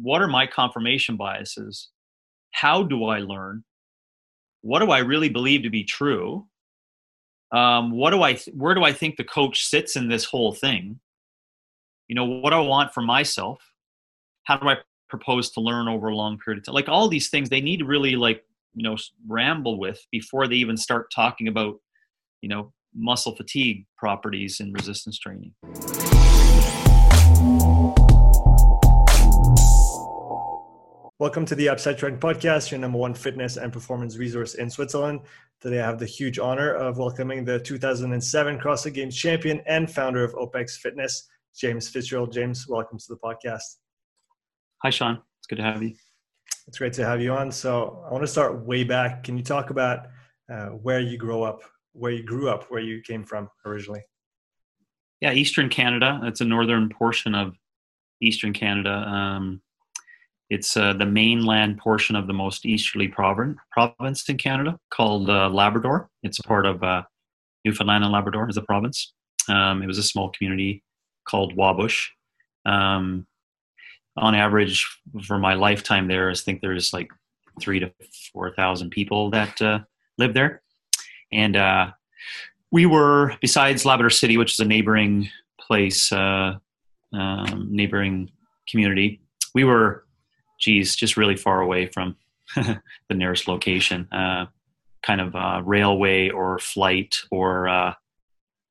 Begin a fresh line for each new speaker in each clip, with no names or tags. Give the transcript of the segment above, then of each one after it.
what are my confirmation biases? How do I learn? What do I really believe to be true? Um, what do I? Th- where do I think the coach sits in this whole thing? You know, what do I want for myself? How do I propose to learn over a long period of time? Like all these things, they need to really like you know ramble with before they even start talking about you know muscle fatigue properties in resistance training.
Welcome to the Upside Trend podcast, your number one fitness and performance resource in Switzerland. Today, I have the huge honor of welcoming the 2007 CrossFit Games champion and founder of OPEX Fitness, James Fitzgerald. James, welcome to the podcast.
Hi, Sean. It's good to have you.
It's great to have you on. So, I want to start way back. Can you talk about uh, where you grew up, where you grew up, where you came from originally?
Yeah, Eastern Canada. It's a northern portion of Eastern Canada. Um, it's uh, the mainland portion of the most easterly province, in Canada called uh, Labrador. It's a part of uh, Newfoundland and Labrador as a province. Um, it was a small community called Wabush. Um, on average, for my lifetime there, I think there's like three to four thousand people that uh, live there, and uh, we were besides Labrador City, which is a neighboring place, uh, um, neighboring community. We were geez, just really far away from the nearest location. Uh, kind of uh, railway or flight or uh,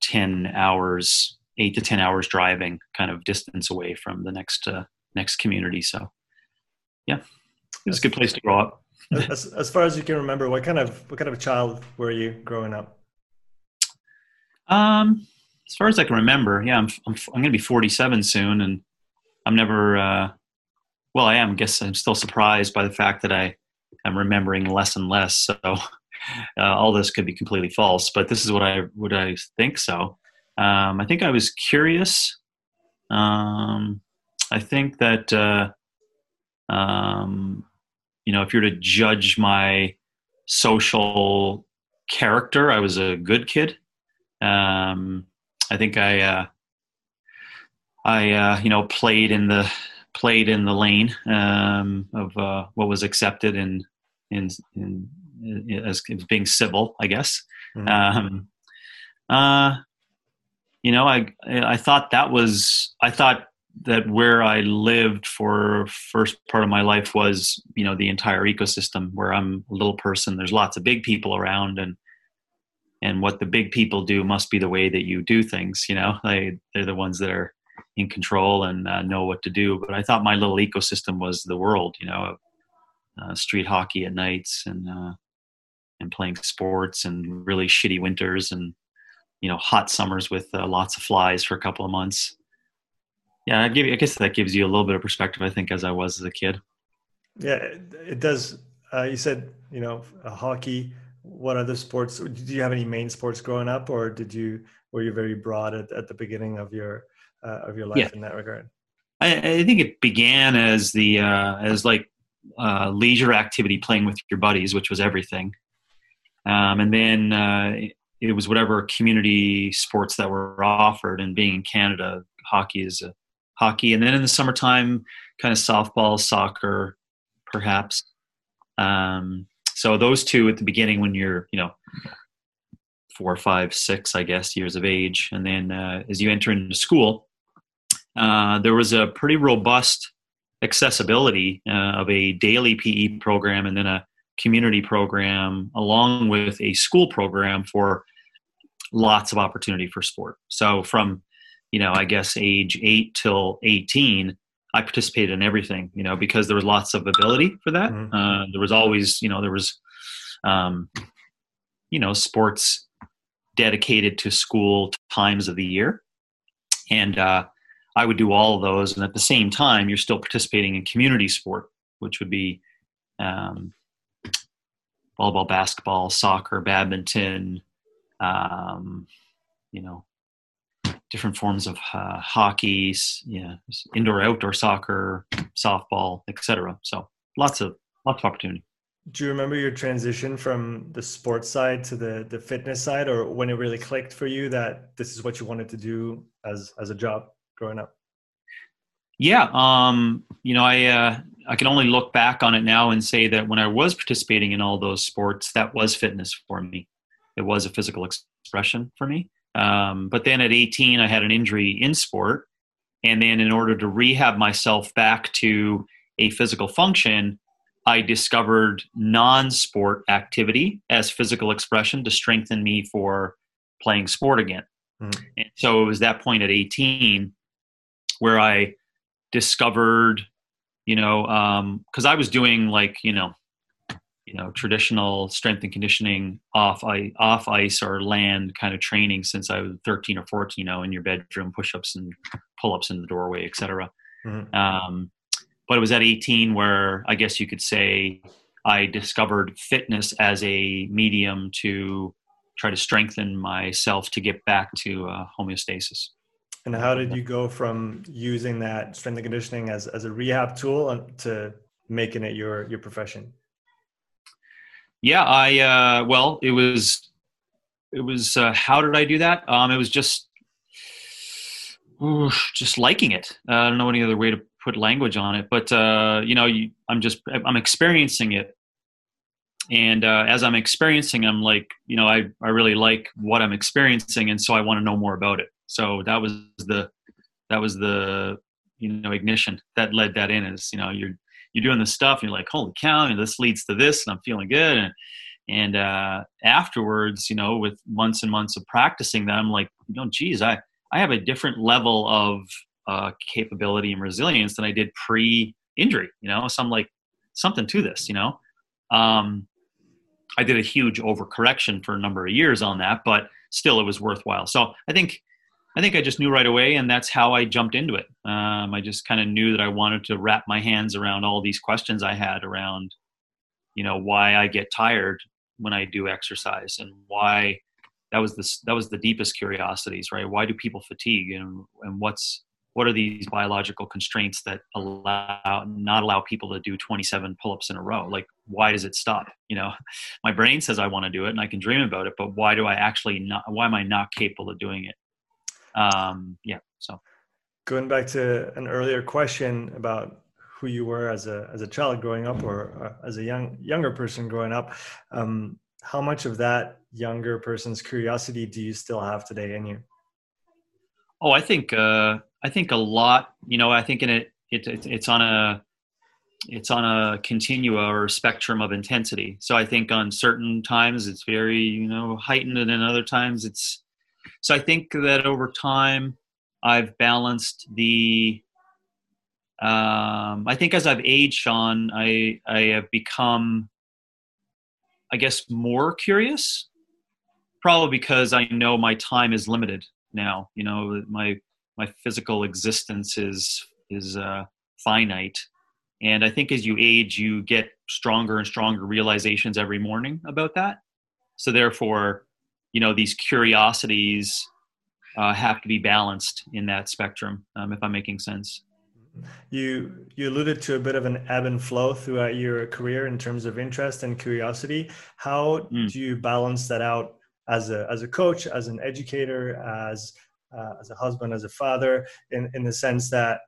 10 hours, eight to 10 hours driving kind of distance away from the next, uh, next community. So yeah, it was a good place to grow up.
as, as far as you can remember, what kind of, what kind of a child were you growing up?
Um, as far as I can remember, yeah, I'm, I'm, I'm going to be 47 soon and I'm never, uh, well, I am. I guess I'm still surprised by the fact that I am remembering less and less. So uh, all this could be completely false, but this is what I would I think so. Um, I think I was curious. Um, I think that uh, um, you know, if you're to judge my social character, I was a good kid. Um, I think I, uh, I, uh, you know, played in the played in the lane um, of uh, what was accepted in, in, in, in as being civil, I guess. Mm-hmm. Um, uh, you know, I I thought that was I thought that where I lived for first part of my life was you know the entire ecosystem where I'm a little person. There's lots of big people around and and what the big people do must be the way that you do things. You know, they they're the ones that are in control and uh, know what to do. But I thought my little ecosystem was the world, you know, uh, street hockey at nights and uh, and playing sports and really shitty winters and you know hot summers with uh, lots of flies for a couple of months. Yeah, I, give, I guess that gives you a little bit of perspective. I think as I was as a kid.
Yeah, it does. Uh, you said you know hockey. What other sports? Did you have any main sports growing up, or did you were you very broad at, at the beginning of your uh, of your life yeah. in that regard?
I, I, think it began as the uh, as like uh, leisure activity, playing with your buddies, which was everything, um, and then uh, it was whatever community sports that were offered. And being in Canada, hockey is a hockey, and then in the summertime, kind of softball, soccer, perhaps. Um, so those two at the beginning, when you're you know four, five, six, I guess, years of age. And then uh, as you enter into school, uh, there was a pretty robust accessibility uh, of a daily PE program and then a community program along with a school program for lots of opportunity for sport. So from, you know, I guess age eight till 18, I participated in everything, you know, because there was lots of ability for that. Mm-hmm. Uh, there was always, you know, there was, um, you know, sports dedicated to school times of the year. And, uh, I would do all of those, and at the same time, you're still participating in community sport, which would be um, volleyball, basketball, soccer, badminton, um, you know, different forms of uh, hockey, yeah, indoor, outdoor soccer, softball, etc. So lots of lots of opportunity.
Do you remember your transition from the sports side to the the fitness side, or when it really clicked for you that this is what you wanted to do as as a job? Growing up?
Yeah, um, you know, I uh, I can only look back on it now and say that when I was participating in all those sports, that was fitness for me. It was a physical expression for me. Um, but then at 18, I had an injury in sport, and then in order to rehab myself back to a physical function, I discovered non-sport activity as physical expression to strengthen me for playing sport again. Mm-hmm. And so it was that point at 18 where I discovered, you know, because um, I was doing like, you know, you know, traditional strength and conditioning off ice, off ice or land kind of training since I was 13 or 14, you know, in your bedroom, push-ups and pull-ups in the doorway, etc. Mm-hmm. Um, but it was at 18 where I guess you could say I discovered fitness as a medium to try to strengthen myself to get back to uh, homeostasis.
And how did you go from using that strength and conditioning as, as a rehab tool to making it your your profession?
Yeah, I uh, well, it was it was uh, how did I do that? Um, it was just ooh, just liking it. Uh, I don't know any other way to put language on it, but uh, you know, you, I'm just I'm experiencing it and uh, as i'm experiencing i'm like you know I, I really like what i'm experiencing and so i want to know more about it so that was the that was the you know ignition that led that in is you know you're you're doing this stuff and you're like holy cow and this leads to this and i'm feeling good. And and uh, afterwards you know with months and months of practicing that i'm like you know geez i i have a different level of uh, capability and resilience than i did pre injury you know? So i'm like something to this you know? Um, I did a huge overcorrection for a number of years on that, but still it was worthwhile. So I think I think I just knew right away, and that's how I jumped into it. Um, I just kind of knew that I wanted to wrap my hands around all these questions I had around, you know, why I get tired when I do exercise, and why that was the that was the deepest curiosities, right? Why do people fatigue, and and what's what are these biological constraints that allow not allow people to do 27 pull-ups in a row like why does it stop you know my brain says i want to do it and i can dream about it but why do i actually not why am i not capable of doing it um yeah so
going back to an earlier question about who you were as a as a child growing up or as a young younger person growing up um how much of that younger person's curiosity do you still have today in you
oh i think uh I think a lot. You know, I think in it, it, it it's on a it's on a continua or spectrum of intensity. So I think on certain times it's very you know heightened, and then other times it's. So I think that over time, I've balanced the. Um, I think as I've aged, Sean, I I have become, I guess, more curious. Probably because I know my time is limited now. You know, my my physical existence is is uh, finite and i think as you age you get stronger and stronger realizations every morning about that so therefore you know these curiosities uh, have to be balanced in that spectrum um, if i'm making sense
you you alluded to a bit of an ebb and flow throughout your career in terms of interest and curiosity how mm. do you balance that out as a as a coach as an educator as uh, as a husband, as a father, in, in the sense that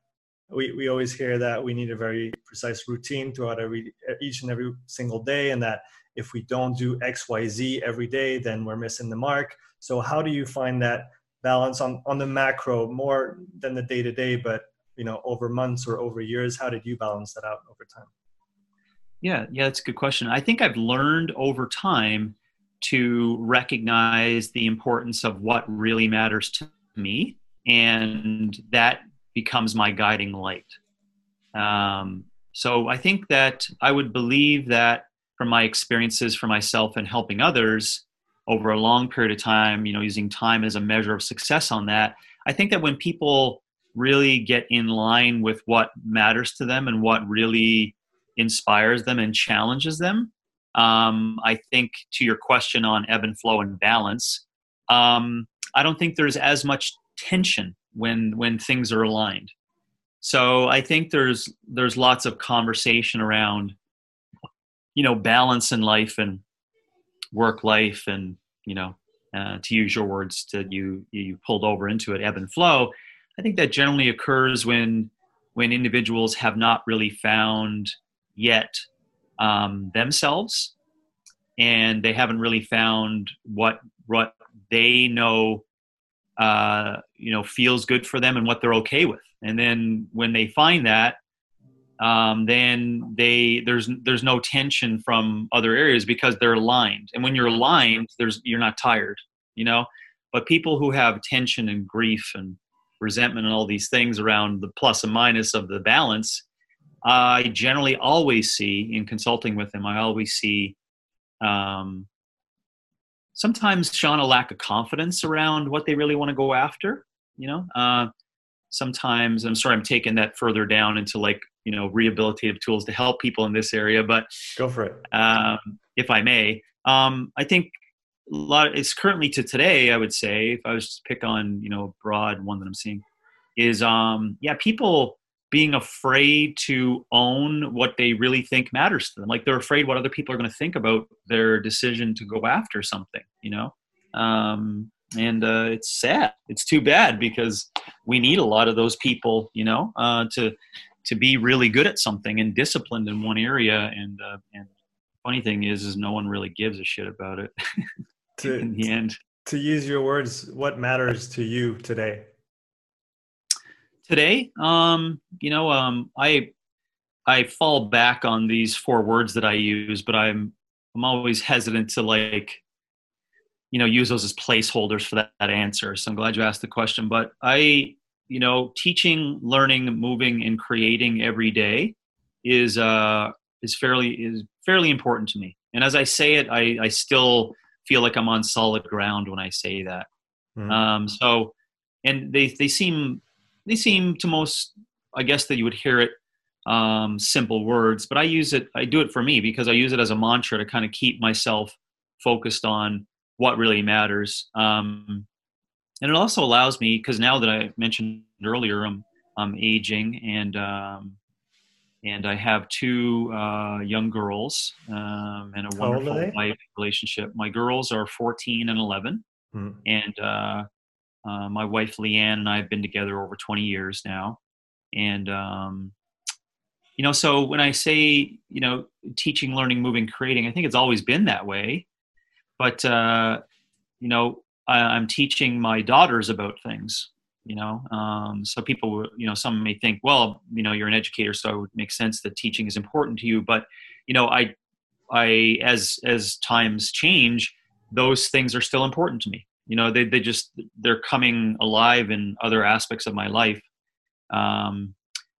we, we always hear that we need a very precise routine throughout every each and every single day, and that if we don't do X, Y, Z every day, then we're missing the mark. So how do you find that balance on on the macro more than the day to day, but you know over months or over years? How did you balance that out over time?
Yeah, yeah, that's a good question. I think I've learned over time to recognize the importance of what really matters to me, and that becomes my guiding light. Um, so I think that I would believe that from my experiences for myself and helping others over a long period of time, you know, using time as a measure of success on that, I think that when people really get in line with what matters to them and what really inspires them and challenges them, um, I think to your question on ebb and flow and balance, um, I don't think there's as much tension when when things are aligned. So I think there's there's lots of conversation around you know balance in life and work life and you know uh, to use your words to you you pulled over into it ebb and flow. I think that generally occurs when when individuals have not really found yet um, themselves and they haven't really found what what they know uh, you know feels good for them and what they're okay with and then when they find that um, then they there's there's no tension from other areas because they're aligned. And when you're aligned there's you're not tired you know? But people who have tension and grief and resentment and all these things around the plus and minus of the balance i generally always see in consulting with them i always see um, sometimes sean a lack of confidence around what they really want to go after you know? Uh, sometimes i'm sorry i'm taking that further down into like you know rehabilitative tools to help people in this area but
go for it.
um, if i may um, i think a lot it's currently to today i would say if i was to pick on you know a broad one that i'm seeing is um yeah people being afraid to own what they really think matters to them. Like they're afraid what other people are going to think about their decision to go after something you know? Um and uh, it's sad it's too bad because we need a lot of those people you know uh, to to be really good at something and disciplined in one area and uh, and funny thing is is no one really gives a shit about it to, in the end.
To use your words, what matters to you today?
Today, um, you know, um, I I fall back on these four words that I use, but I'm I'm always hesitant to like, you know, use those as placeholders for that, that answer. So I'm glad you asked the question. But I, you know, teaching, learning, moving, and creating every day is uh is fairly is fairly important to me. And as I say it, I I still feel like I'm on solid ground when I say that. Mm-hmm. Um, so, and they they seem they seem to most, I guess that you would hear it um, simple words, but I use it. I do it for me because I use it as a mantra to kind of keep myself focused on what really matters. Um, and it also allows me because now that I mentioned earlier, I'm I'm aging and um, and I have two uh, young girls um, and a wonderful wife relationship. My girls are 14 and 11, hmm. and uh, uh, my wife Leanne and I have been together over 20 years now. And um, you know, so when I say you know teaching, learning, moving, creating, I think it's always been that way. But uh, you know, I, I'm teaching my daughters about things you know um, so people you know some may think well you know you're an educator so it would make sense that teaching is important to you. But you know i i as as times change those things are still important to me. You know they, they just they're coming alive in other aspects of my life. Um,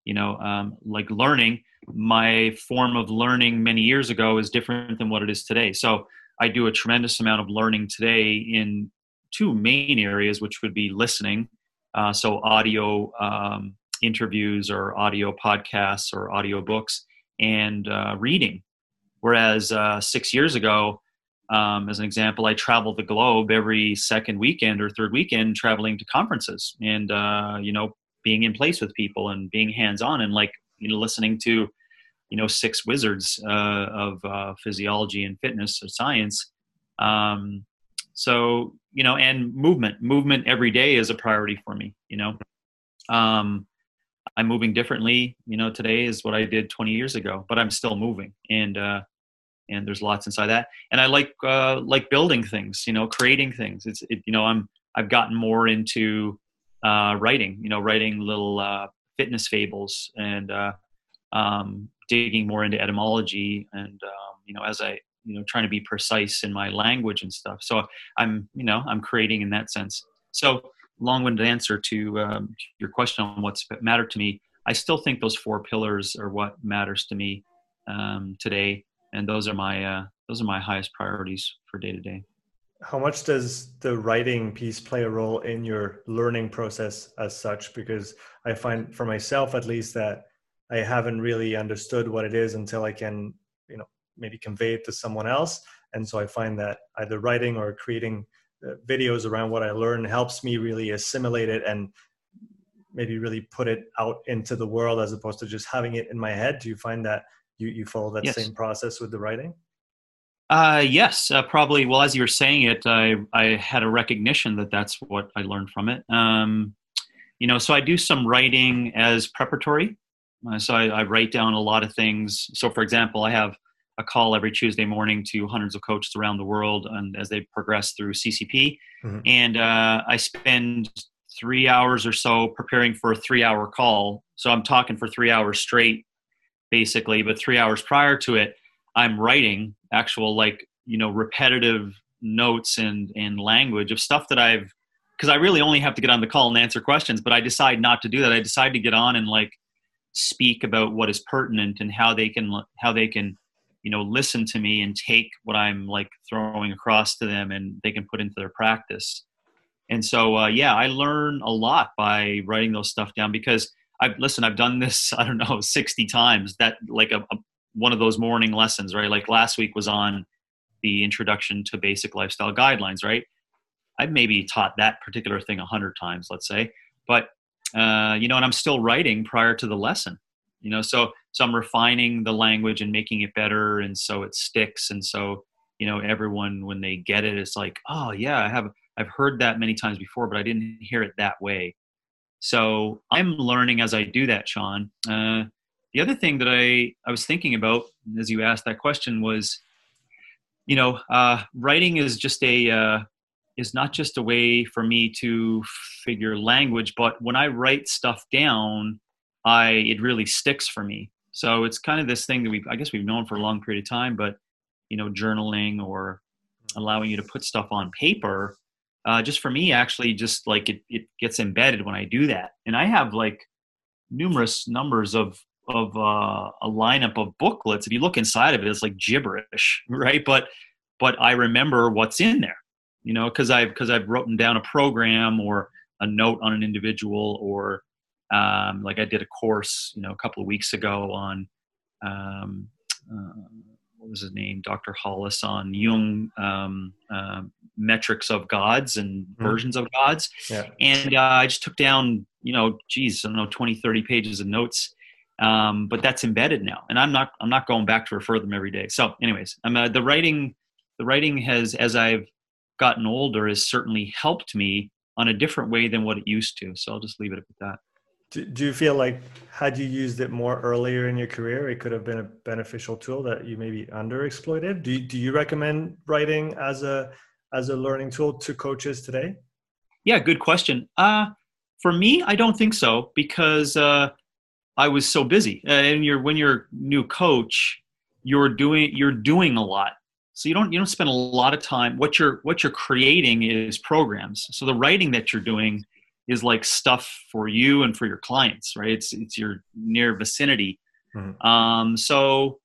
you know um, like learning my form of learning many years ago is different than what it is today. So i do a tremendous amount of learning today in two main areas which would be listening uh, so audio um, interviews or audio podcasts or audio books and uh, reading. Whereas uh, six years ago, um, as an example, I traveled the globe every second weekend or third weekend, traveling to conferences and uh, you know being in place with people and being hands on and like you know listening to you know six wizards uh, of uh, physiology and fitness or science. Um, so you know and movement. Movement every day is a priority for me you know? Um i'm moving differently you know today is what i did 20 years ago but i'm still moving and uh and there's lots inside that. And i like uh like building things you know creating things. It's it, you know i'm i've gotten more into uh writing you know writing little uh fitness fables and uh um digging more into etymology and um you know as i you know trying to be precise in my language and stuff. So i'm you know i'm creating in that sense. So long-winded answer to um, your question on what's mattered to me. I still think those four pillars are what matters to me um, today. And those are my uh, those are my highest priorities for day to day.
How much does the writing piece play a role in your learning process as such? Because i find for myself at least that i haven't really understood what it is until i can you know maybe convey it to someone else. And so I find that either writing or creating uh, videos around what I learn helps me really assimilate it and maybe really put it out into the world as opposed to just having it in my head. Do you find that you, you follow that yes. same process with the writing?
Uh, yes, uh, probably. Well, as you were saying it, I, I had a recognition that that's what I learned from it. Um, you know, so I do some writing as preparatory Uh, so I, I, write down a lot of things. So, for example, I have a call every Tuesday morning to hundreds of coaches around the world, and as they progress through CCP, mm-hmm. and uh, I spend three hours or so preparing for a three-hour call. So I'm talking for three hours straight, basically. But three hours prior to it, I'm writing actual like you know repetitive notes and and language of stuff that I've because I really only have to get on the call and answer questions, but I decide not to do that. I decide to get on and like speak about what is pertinent and how they can how they can you know listen to me and take what I'm like throwing across to them and they can put into their practice. And so uh, yeah, I learn a lot by writing those stuff down because I've listen. I've done this I don't know sixty times. That like a, a one of those morning lessons, right? Like last week was on the introduction to basic lifestyle guidelines, right? I've maybe taught that particular thing a hundred times, let's say, but uh, you know, and I'm still writing prior to the lesson, you know, so so I'm refining the language and making it better, and so it sticks, and so you know, everyone when they get it, it's like, oh yeah, I have I've heard that many times before, but I didn't hear it that way. So I'm learning as I do that, Sean. Uh, the other thing that I I was thinking about as you asked that question was you know, uh, writing is just a uh, is not just a way for me to figure language, but when I write stuff down, I it really sticks for me. So it's kind of this thing that we I guess we've known for a long period of time, but you know, journaling or allowing you to put stuff on paper, uh, just for me, actually, just like it, it gets embedded when I do that. And I have like numerous numbers of of uh, a lineup of booklets. If you look inside of it, it's like gibberish, right? But but I remember what's in there, you know, because I've because I've written down a program or a note on an individual, or um, like I did a course, you know, a couple of weeks ago on um, uh, what was his name, Dr. Hollis on Jung um, uh, metrics of gods and mm. versions of gods, yeah. and uh, I just took down, you know, geez, I don't know, 20, 30 pages of notes um, but that's embedded now and i'm not i'm not going back to refer them every day so anyways i'm uh, the writing the writing has as i've gotten older has certainly helped me on a different way than what it used to so i'll just leave it at that
do, do you feel like had you used it more earlier in your career it could have been a beneficial tool that you maybe underexploited do, do you recommend writing as a as a learning tool to coaches today
yeah good question uh for me i don't think so because uh I was so busy. Uh, and you're when you're new coach, you're doing you're doing a lot. So you don't you don't spend a lot of time. What you're what you're creating is programs. So the writing that you're doing is like stuff for you and for your clients, right? It's it's your near vicinity. Mm-hmm. Um, so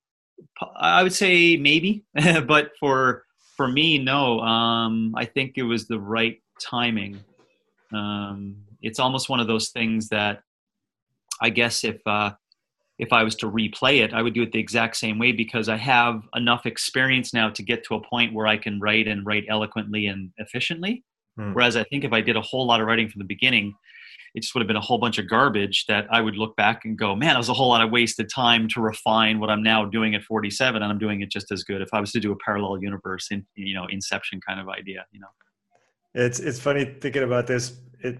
I would say maybe, but for for me, no. Um, I think it was the right timing. Um, it's almost one of those things that I guess if uh, if I was to replay it, I would do it the exact same way because I have enough experience now to get to a point where I can write and write eloquently and efficiently. Hmm. Whereas I think if I did a whole lot of writing from the beginning, it just would have been a whole bunch of garbage that I would look back and go, man, that was a whole lot of wasted time to refine what I'm now doing at 47, and I'm doing it just as good if I was to do a parallel universe, in you know, Inception kind of idea, you know.
It's it's funny thinking about this. It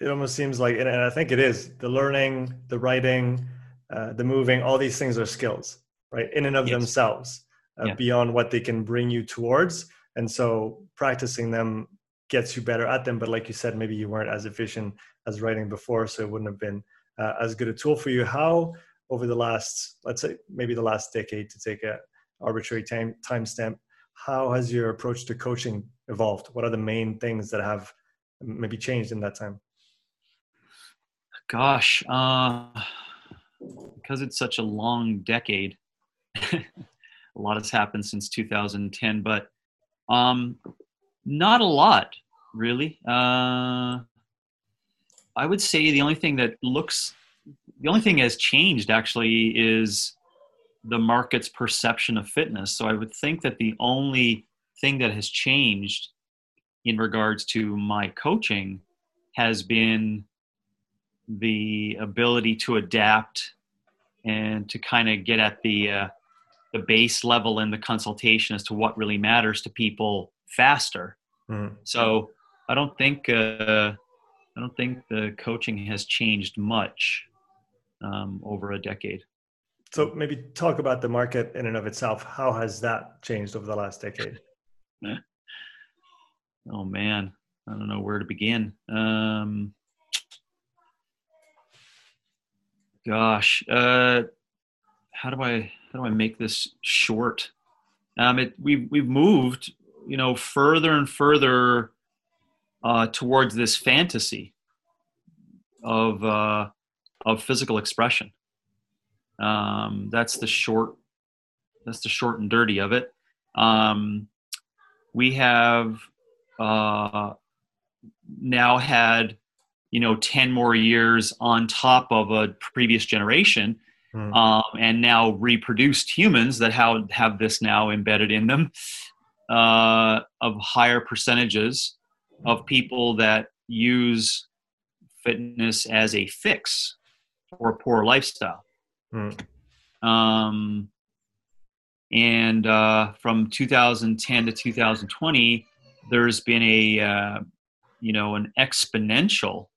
it almost seems like, and I think it is, the learning, the writing, uh, the moving, all these things are skills, right? In and of yes. themselves, uh, yeah. beyond what they can bring you towards. And so practicing them gets you better at them. But like you said, maybe you weren't as efficient as writing before, so it wouldn't have been uh, as good a tool for you. How, over the last, let's say, maybe the last decade, to take a arbitrary time timestamp, how has your approach to coaching evolved? What are the main things that have maybe changed in that time?
Gosh, uh, because it's such a long decade, a lot has happened since 2010, but um, not a lot, really. Uh, I would say the only thing that looks, the only thing has changed actually is the market's perception of fitness. So I would think that the only thing that has changed in regards to my coaching has been the ability to adapt and to kind of get at the uh, the base level in the consultation as to what really matters to people faster. Mm. So I don't think uh, I don't think the coaching has changed much. um, over a decade.
So maybe talk about the market in and of itself. How has that changed over the last decade?
oh man, I don't know where to begin. Um, gosh, uh, how do I how do I make this short? Um, it we've we've moved, you know, further and further uh, towards this fantasy of uh, of physical expression. Um, that's the short. That's the short and dirty of it. Um, we have uh, now had you know 10 more years on top of a previous generation mm. um, and now reproduced humans that have, have this now embedded in them uh, of higher percentages of people that use fitness as a fix for a poor lifestyle. Mm. Um, and uh, from 2010 to 2020, there's been a uh, you know an exponential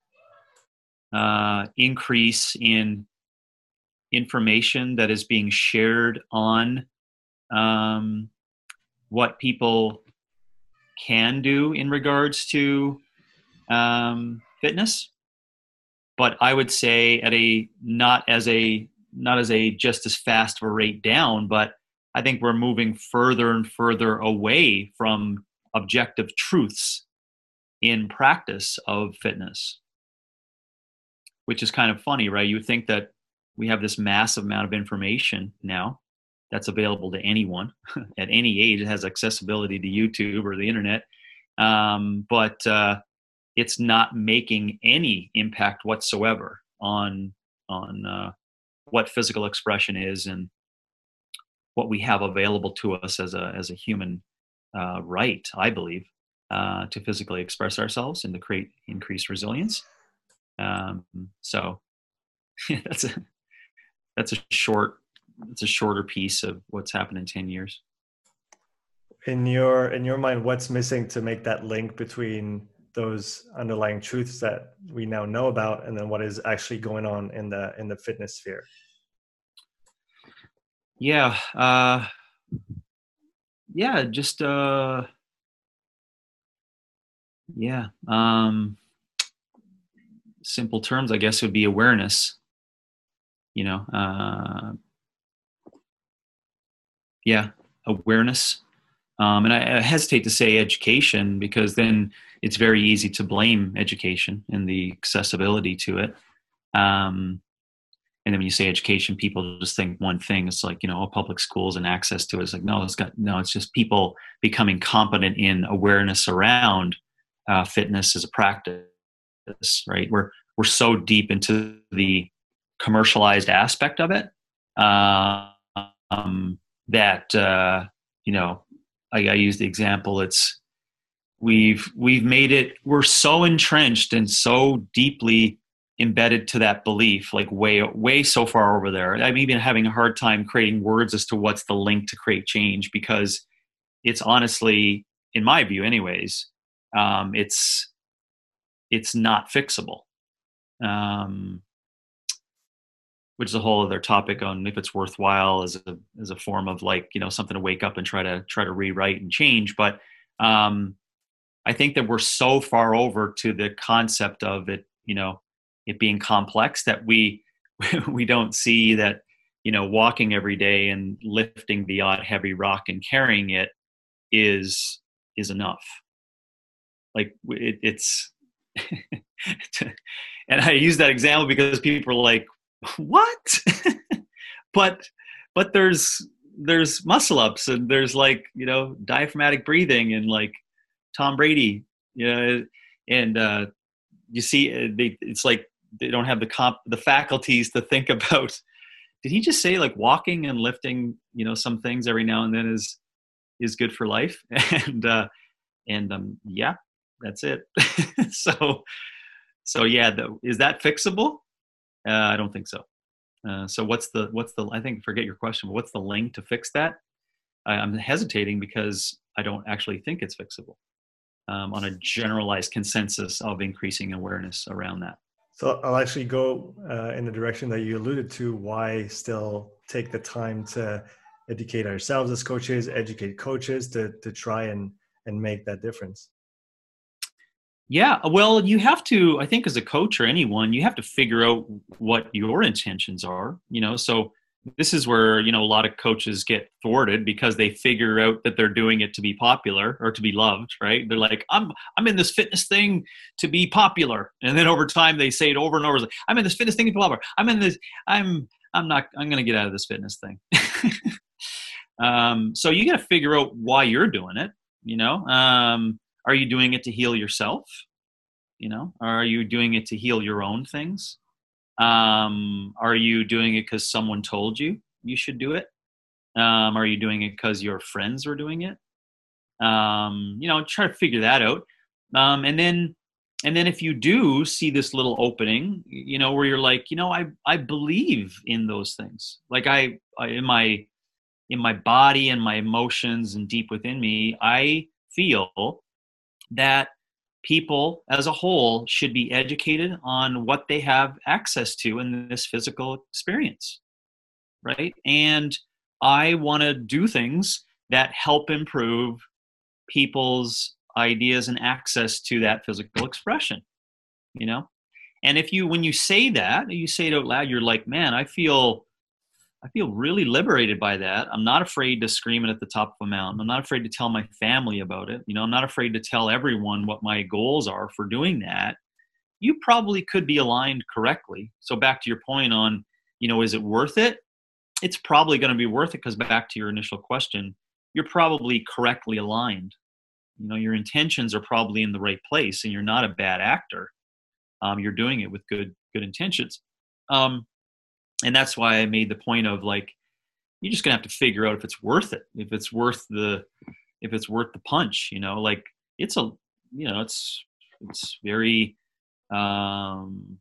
uh, increase in information that is being shared on um, what people can do in regards to um, fitness. But i would say at a not as a not as a just as fast of a rate down but i think we're moving further and further away from objective truths in practice of fitness which is kind of funny right? You think that we have this massive amount of information now that's available to anyone at any age. It has accessibility to youtube or the internet. Um, but uh, it's not making any impact whatsoever on on uh, what physical expression is and what we have available to us as a as a human uh, right, I believe, uh, to physically express ourselves and to create increased resilience. Um, so that's a that's a short it's a shorter piece of what's happened in 10 years.
In your in your mind what's missing to make that link between those underlying truths that we now know about and then what is actually going on in the in the fitness sphere?
Yeah uh yeah just uh yeah um simple terms i guess would be awareness you know uh yeah awareness um, and I, I, hesitate to say education because then it's very easy to blame education and the accessibility to it. Um, and then when you say education, people just think one thing. It's like you know, all public schools and access to it. It's like no, it's got no. It's just people becoming competent in awareness around uh, fitness as a practice. Right? We're we're so deep into the commercialized aspect of it uh, um, that uh, you know I, I use the example. It's we've we've made it. We're so entrenched and so deeply embedded to that belief, like way way so far over there. I'm even having a hard time creating words as to what's the link to create change because it's honestly, in my view, anyways, um, it's it's not fixable. Um, which is a whole other topic on if it's worthwhile as a as a form of like you know something to wake up and try to try to rewrite and change but um i think that we're so far over to the concept of it you know it being complex that we we don't see that you know walking every day and lifting the odd heavy rock and carrying it is is enough like it, it's and i use that example because people are like what? but but there's there's muscle ups and there's like you know diaphragmatic breathing and like Tom Brady, you know, and uh, you see uh, they it's like they don't have the comp the faculties to think about. Did he just say like walking and lifting, you know, some things every now and then is is good for life? And uh, and um, yeah, that's it. so so yeah, the, is that fixable? Uh, I don't think so. Uh, so what's the what's the I think forget your question. What's the link to fix that? I, am hesitating because I don't actually think it's fixable um, on a generalized consensus of increasing awareness around that.
So I'll actually go uh, in the direction that you alluded to. Why still take the time to educate ourselves as coaches, educate coaches to to try and and make that difference?
Yeah, well, you have to. I think as a coach or anyone, you have to figure out what your intentions are. You know, so this is where you know a lot of coaches get thwarted because they figure out that they're doing it to be popular or to be loved right they're like i'm i'm in this fitness thing to be popular and then over time they say it over and over i'm in this fitness thing to be popular i'm in this i'm i'm not i'm going to get out of this fitness thing um, so you got to figure out why you're doing it you know um, are you doing it to heal yourself you know are you doing it to heal your own things um, are you doing it because someone told you you should do it? Um, are you doing it because your friends were doing it? Um, you know, try to figure that out. Um, and then, and then if you do see this little opening, you know, where you're like, you know, I I believe in those things. Like I, I in my in my body and my emotions and deep within me, I feel that people as a whole should be educated on what they have access to in this physical experience right? And i want to do things that help improve people's ideas and access to that physical expression you know? And if you when you say that you say it out loud you're like man i feel I feel really liberated by that. I'm not afraid to scream it at the top of a mountain. I'm not afraid to tell my family about it. You know, I'm not afraid to tell everyone what my goals are for doing that. You probably could be aligned correctly. So back to your point on, you know, is it worth it? It's probably going to be worth it because back to your initial question, you're probably correctly aligned. You know, your intentions are probably in the right place, and you're not a bad actor. Um, you're doing it with good good intentions. Um, and that's why I made the point of like you're just gonna have to figure out if it's worth it, if it's worth the if it's worth the punch. You know, like it's a you know it's it's very um,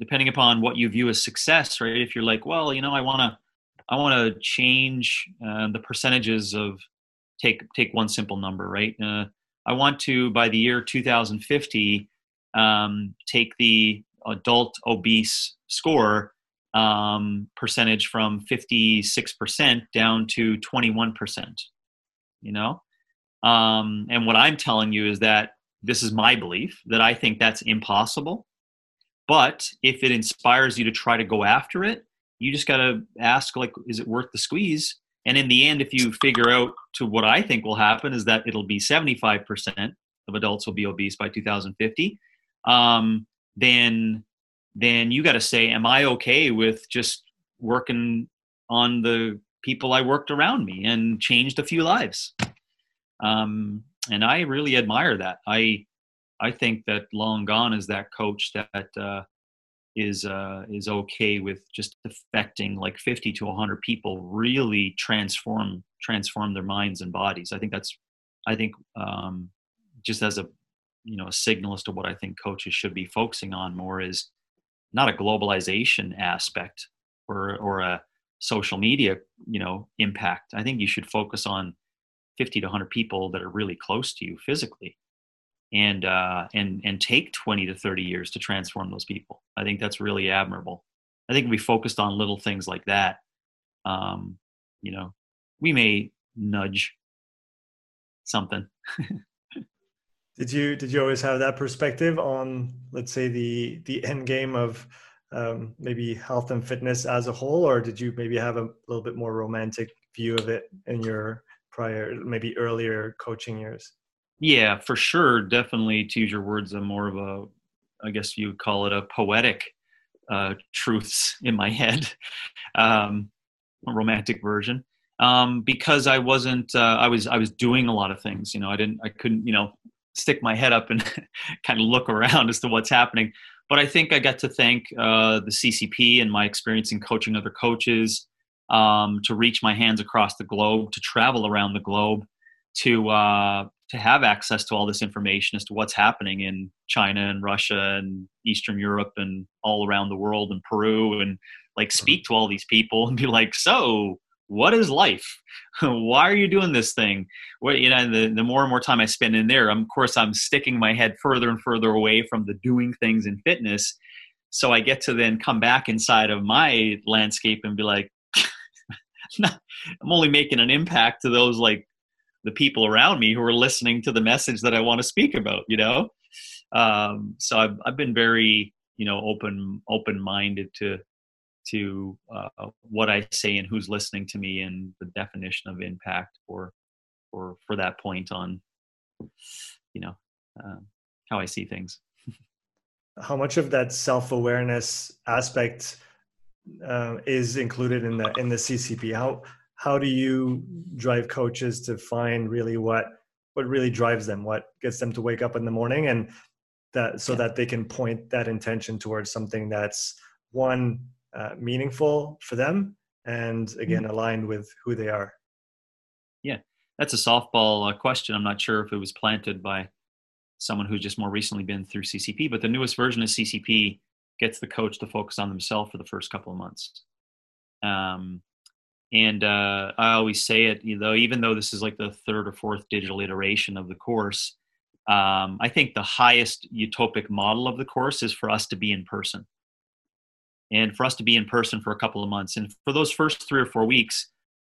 depending upon what you view as success, right? If you're like, well, you know, I want to I want to change uh, the percentages of take take one simple number, right? Uh, I want to by the year 2050 um, take the adult obese score um, percentage from 56% down to 21%. You know? Um, and what I'm telling you is that this is my belief that I think that's impossible. But if it inspires you to try to go after it, you just got to ask, like, is it worth the squeeze? And in the end, if you figure out to what I think will happen is that it'll be 75% of adults will be obese by 2050, um, then then you got to say, am I okay with just working on the people I worked around me and changed a few lives? Um, and I really admire that. I I think that long gone is that coach that uh, is uh, is okay with just affecting like 50 to 100 people really transform transform their minds and bodies. I think that's I think um, just as a you know a signal as to what I think coaches should be focusing on more is not a globalization aspect or or a social media you know impact. I think you should focus on 50 to 100 people that are really close to you physically and uh, and and take 20 to 30 years to transform those people. I think that's really admirable. I think we focused on little things like that um, you know we may nudge something
Did you did you always have that perspective on let's say the the end game of um, maybe health and fitness as a whole, or did you maybe have a little bit more romantic view of it in your prior maybe earlier coaching years?
Yeah, for sure. Definitely, to use your words, a more of a I guess you would call it a poetic uh, truths in my head, um, a romantic version. Um, because I wasn't, uh, I was, I was doing a lot of things. You know, I didn't, I couldn't, you know, stick my head up and kind of look around as to what's happening. But I think I got to thank uh, the CCP and my experience in coaching other coaches um, to reach my hands across the globe, to travel around the globe, to uh, to have access to all this information as to what's happening in China and Russia and Eastern Europe and all around the world and Peru and like speak to all these people and be like, so what is life? Why are you doing this thing? What you know, the, the more and more time I spend in there, of course, I'm sticking my head further and further away from the doing things in fitness. so I get to then come back inside of my landscape and be like, I'm only making an impact to those like the people around me who are listening to the message that I want to speak about, you know? Um, so I've, I've been very, you know, open, open-minded to, to uh, what I say and who's listening to me and the definition of impact or for, for that point on, you know, uh, how I see things.
how much of that self-awareness aspect uh, is included in the in the CCP? How how do you drive coaches to find really what what really drives them, what gets them to wake up in the morning, and that so yeah. that they can point that intention towards something that's one uh, meaningful for them and again mm-hmm. aligned with who they are.
Yeah, that's a softball uh, question. I'm not sure if it was planted by someone who's just more recently been through CCP, but the newest version of CCP gets the coach to focus on themselves for the first couple of months. Um, and uh, I always say it, you know, even though this is like the third or fourth digital iteration of the course, um, I think the highest utopic model of the course is for us to be in person. And for us to be in person for a couple of months. And for those first three or four weeks,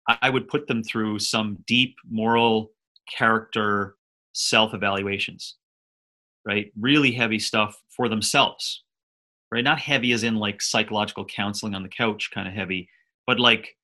I would put them through some deep moral character self evaluations, right? Really heavy stuff for themselves, right? Not heavy as in like psychological counseling on the couch kind of heavy, but like,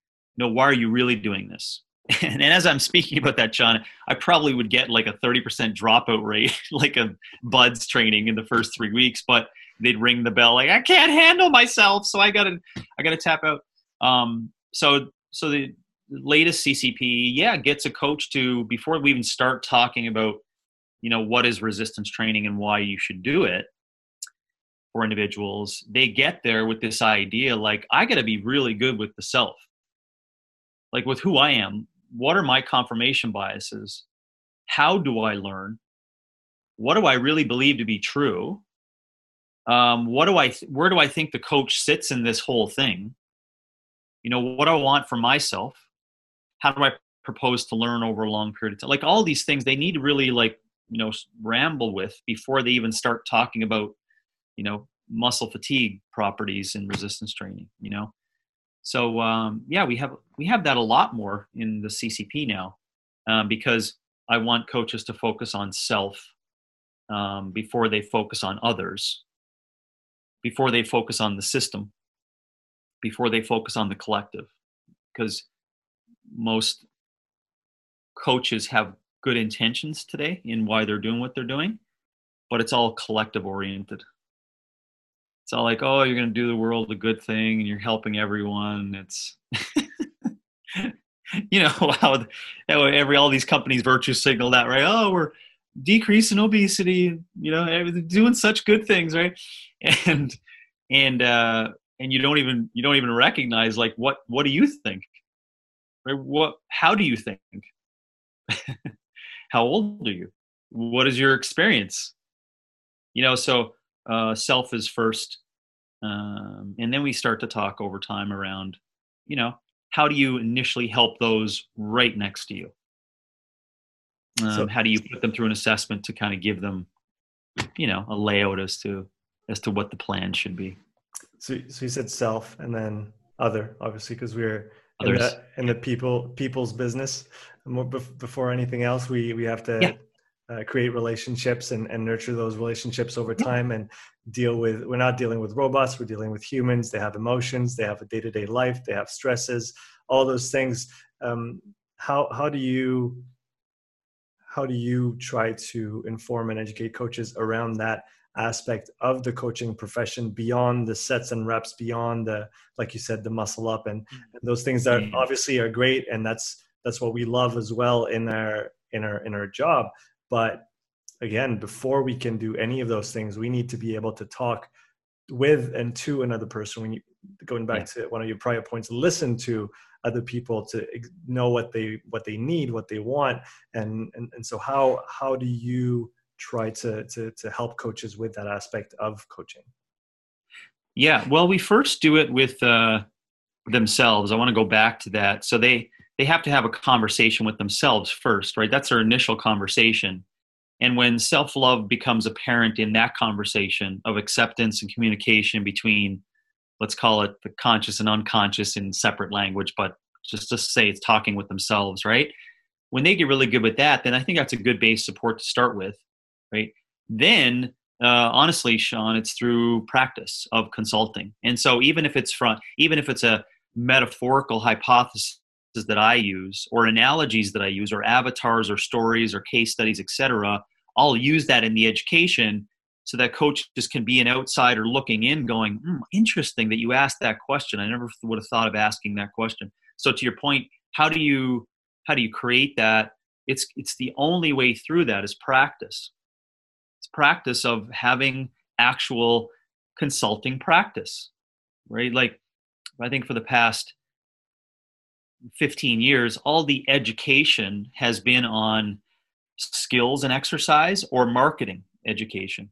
know, why are you really doing this? And, and as I'm speaking about that, John, I probably would get like a 30% dropout rate, like a BUD/S training in the first three weeks, but they'd ring the bell like, I can't handle myself. So I gotta, I gotta tap out. Um, so, so the latest CCP, yeah, gets a coach to, before we even start talking about, you know, what is resistance training and why you should do it, for individuals, they get there with this idea like, I got to be really good with the self, like with who I am. What are my confirmation biases? How do I learn? What do I really believe to be true? Um, what do I, th- where do I think the coach sits in this whole thing? You know, what do I want for myself? How do I propose to learn over a long period of time? Like all these things, they need to really like, you know, ramble with before they even start talking about you know muscle fatigue properties in resistance training you know so um, yeah we have we have that a lot more in the ccp now um, because i want coaches to focus on self um, before they focus on others before they focus on the system before they focus on the collective because most coaches have good intentions today in why they're doing what they're doing but it's all collective oriented it's all like, oh, you're going to do the world a good thing and you're helping everyone. It's, you know, how, every, all these companies virtue signal that, right? Oh, we're decreasing obesity, you know, doing such good things, right? And, and, uh, and you don't even, you don't even recognize like, what, what do you think? Right? What, how do you think? how old are you? What is your experience? You know, so, uh, self is first um, and then we start to talk over time around you know how do you initially help those right next to you um, so, how do you put them through an assessment to kind of give them you know a layout as to as to what the plan should be?
So, so you said self and then other obviously because we're in the, in the, people people's business. Before anything else we we have to yeah. uh, create relationships and, and nurture those relationships over time and deal with we're not dealing with robots we're dealing with humans. They have emotions they have a day-to-day life they have stresses all those things. Um, how how do you how do you try to inform and educate coaches around that aspect of the coaching profession beyond the sets and reps beyond the like you said the muscle up and, mm-hmm. and those things that obviously are great and that's that's what we love as well in our in our in our job but again, before we can do any of those things, we need to be able to talk with and to another person. When you going back yeah. to one of your prior points, listen to other people to know what they what they need, what they want, and and, and so how how do you try to, to to help coaches with that aspect of coaching?
Yeah, well, we first do it with uh, themselves. I want to go back to that. So they they have to have a conversation with themselves first, right? That's their initial conversation. and when self-love becomes apparent in that conversation of acceptance and communication between let's call it the conscious and unconscious in separate language but just to say it's talking with themselves right? When they get really good with that then i think that's a good base support to start with right? Then uh, honestly sean it's through practice of consulting. And so even if it's from even if it's a metaphorical hypothesis that i use or analogies that i use or avatars or stories or case studies etc i'll use that in the education so that coaches can be an outsider looking in going mm, interesting that you asked that question. I never would have thought of asking that question. So to your point how do you how do you create that? It's it's the only way through that is practice. It's practice of having actual consulting practice right? Like i think for the past 15 years all the education has been on skills and exercise or marketing education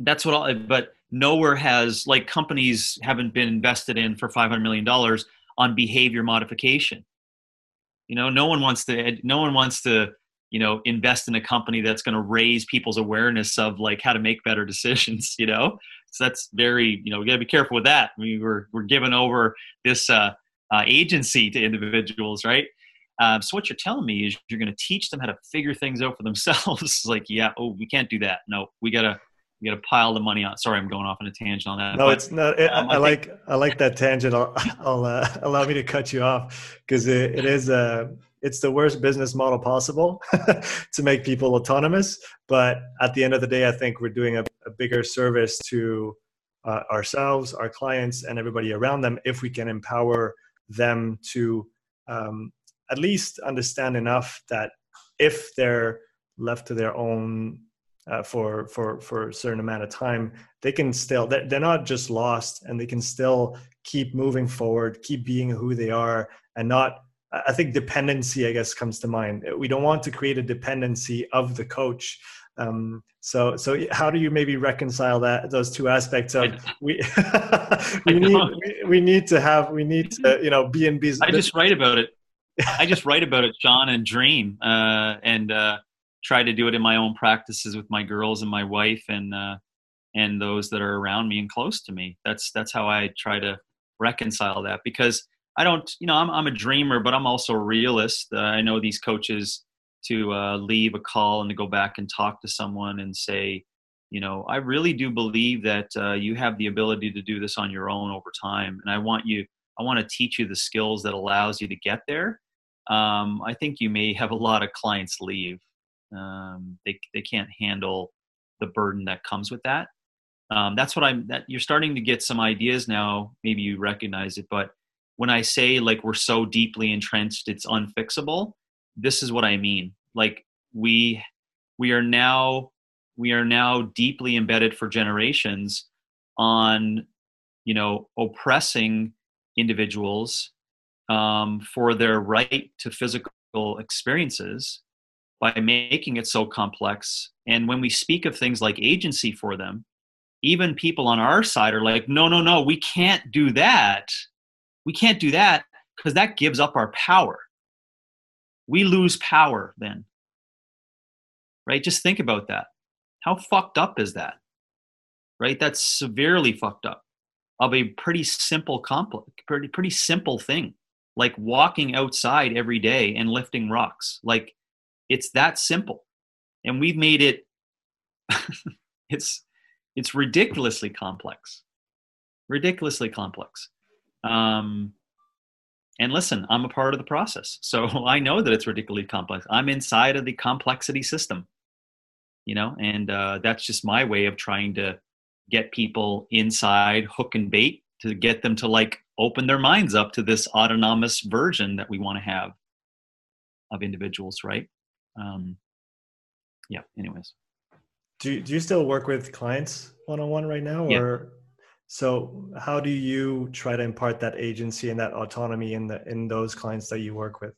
that's what I, but nowhere has like companies haven't been invested in for 500 million dollars on behavior modification. You know no one wants to no one wants to you know invest in a company that's going to raise people's awareness of like how to make better decisions you know? So that's very you know we got to be careful with that. We were we're giving over this uh, uh, agency to individuals right? Um, so what you're telling me is you're going to teach them how to figure things out for themselves. Like yeah oh we can't do that. No we gotta you got to pile the money on. Sorry, I'm going off on a tangent on that.
No, but, it's not. It, um, I, I, like I like that tangent. I'll, I'll uh, allow me to cut you off because it, it is uh, it's the worst business model possible to make people autonomous. But at the end of the day, I think we're doing a, a bigger service to uh, ourselves, our clients, and everybody around them if we can empower them to um, at least understand enough that if they're left to their own uh, for for for a certain amount of time they can still they're, they're not just lost and they can still keep moving forward keep being who they are and not i think dependency i guess comes to mind. We don't want to create a dependency of the coach. Um, so so how do you maybe reconcile that those two aspects of we we need we, we, need to have we need to you know be in business
i just write about it. I just write about it sean and dream uh, and uh, try to do it in my own practices with my girls and my wife and uh, and those that are around me and close to me. That's that's how I try to reconcile that because I don't, you know, I'm I'm a dreamer, but I'm also a realist. Uh, I know these coaches to uh, leave a call and to go back and talk to someone and say, you know, I really do believe that uh, you have the ability to do this on your own over time, and I want you, I want to teach you the skills that allows you to get there. Um, I think you may have a lot of clients leave um, they they can't handle the burden that comes with that. Um, that's what I'm. That you're starting to get some ideas now. Maybe you recognize it, but when I say like we're so deeply entrenched, it's unfixable. This is what I mean. Like we we are now we are now deeply embedded for generations on you know oppressing individuals um, for their right to physical experiences by making it so complex. And when we speak of things like agency for them, even people on our side are like, no, no, no, we can't do that. We can't do that because that gives up our power. We lose power then. Right? Just think about that. How fucked up is that? Right? That's severely fucked up of a pretty simple complex, pretty pretty simple thing. Like walking outside every day and lifting rocks. Like it's that simple. And we've made it it's it's ridiculously complex. Ridiculously complex. Um, and listen, I'm a part of the process. So I know that it's ridiculously complex. I'm inside of the complexity system, you know, and uh, that's just my way of trying to get people inside hook and bait to get them to like open their minds up to this autonomous version that we want to have of individuals, right? Um, yeah anyways.
Do, do you still work with clients one-on-one right now or yeah. so how do you try to impart that agency and that autonomy in the in those clients that you work with?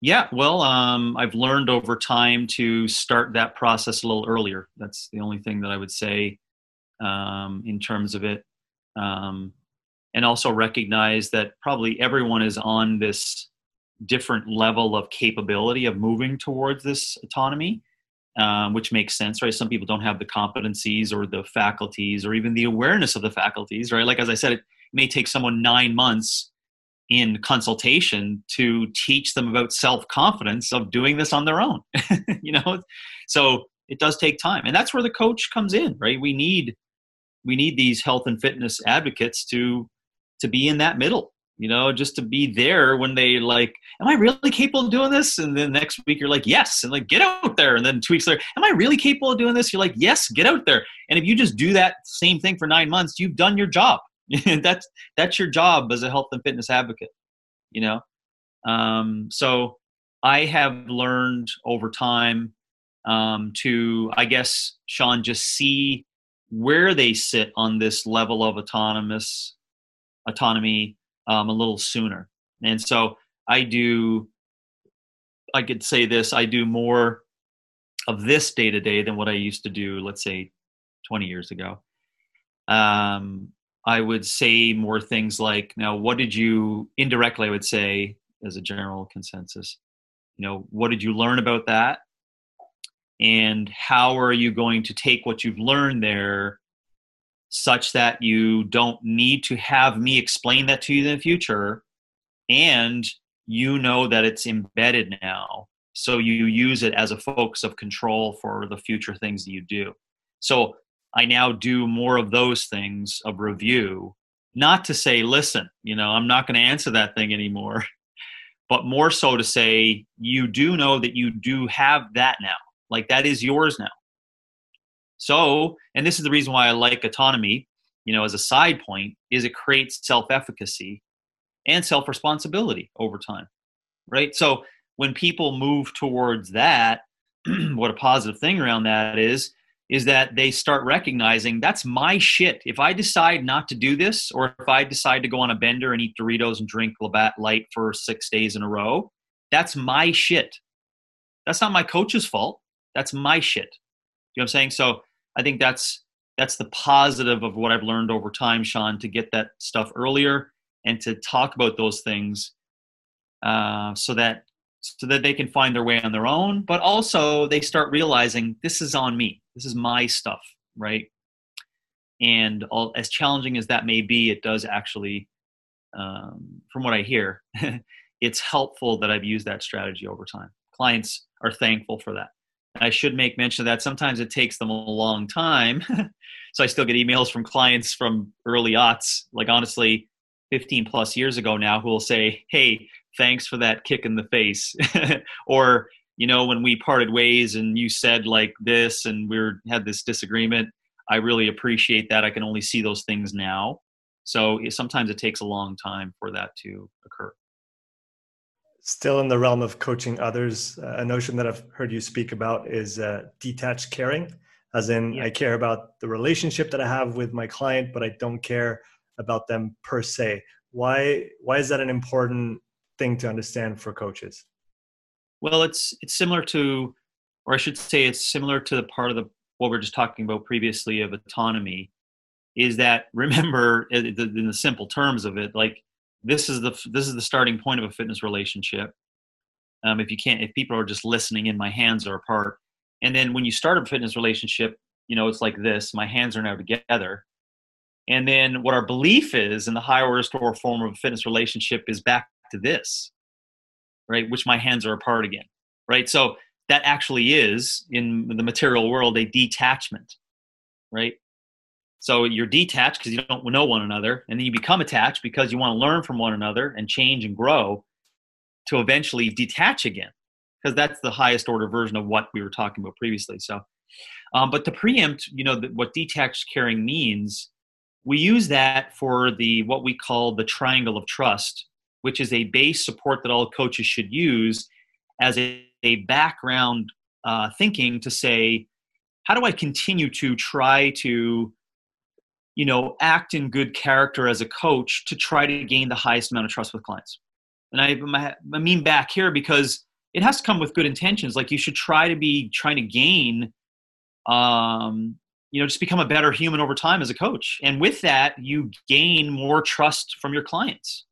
Yeah well um, i've learned over time to start that process a little earlier. That's the only thing that i would say um, in terms of it. Um, and also recognize that probably everyone is on this different level of capability of moving towards this autonomy um, which makes sense, right? Some people don't have the competencies or the faculties or even the awareness of the faculties, right? Like as I said, it may take someone nine months in consultation to teach them about self confidence of doing this on their own. you know, so it does take time, and that's where the coach comes in, right? We need we need these health and fitness advocates to to be in that middle you know just to be there when they like am i really capable of doing this? And then next week you're like yes. And like get out there. And then two weeks later am i really capable of doing this? You're like yes get out there. And if you just do that same thing for nine months you've done your job. That's that's your job as a health and fitness advocate you know? Um, so i have learned over time um, to i guess sean just see where they sit on this level of autonomous autonomy um, a little sooner. And so I do, I could say this, I do more of this day to day than what I used to do, let's say 20 years ago. Um, I would say more things like, now, what did you, indirectly, I would say, as a general consensus, you know, what did you learn about that? And how are you going to take what you've learned there such that you don't need to have me explain that to you in the future and you know that it's embedded now so you use it as a focus of control for the future things that you do. So i now do more of those things of review. Not to say listen you know i'm not going to answer that thing anymore but more so to say you do know that you do have that now. Like that is yours now so, and this is the reason why I like autonomy, you know, as a side point, is it creates self-efficacy and self-responsibility over time. Right? So, when people move towards that, what a positive thing around that is is that they start recognizing that's my shit. If I decide not to do this, or if I decide to go on a bender and eat Doritos and drink Labatt Light for six days in a row, that's my shit. That's not my coach's fault. That's my shit. You know what I'm saying? So I think that's that's the positive of what I've learned over time, Sean, to get that stuff earlier and to talk about those things uh, so that so that they can find their way on their own, but also they start realizing this is on me. This is my stuff, right? And all, as challenging as that may be, it does actually, um, from what I hear, it's helpful that I've used that strategy over time. Clients are thankful for that. I should make mention of that sometimes it takes them a long time. so I still get emails from clients from early aughts, like honestly, 15 plus years ago now, who will say, Hey, thanks for that kick in the face. or, you know, when we parted ways and you said like this and we were, had this disagreement, I really appreciate that. I can only see those things now. So sometimes it takes a long time for that to occur
still in the realm of coaching others, uh, a notion that I've heard you speak about is uh, detached caring, as in yeah. I care about the relationship that I have with my client, but I don't care about them per se. Why why is that an important thing to understand for coaches?
Well, it's it's similar to, or I should say, it's similar to the part of the what we are just talking about previously of autonomy. Is that remember in the simple terms of it, like this is the this is the starting point of a fitness relationship um, if you can't if people are just listening and my hands are apart. And then when you start a fitness relationship you know it's like this my hands are now together. And then what our belief is in the higher order store form of a fitness relationship is back to this right which my hands are apart again right? So that actually is in the material world a detachment right so you're detached because you don't know one another, and then you become attached because you want to learn from one another and change and grow to eventually detach again, because that's the highest order version of what we were talking about previously. So, um, but to preempt, you know, the, what detached caring means, we use that for the what we call the triangle of trust, which is a base support that all coaches should use as a, a background uh, thinking to say, how do I continue to try to you know, act in good character as a coach to try to gain the highest amount of trust with clients. And I, I mean back here because it has to come with good intentions. Like you should try to be trying to gain, um, you know, just become a better human over time as a coach. And with that, you gain more trust from your clients.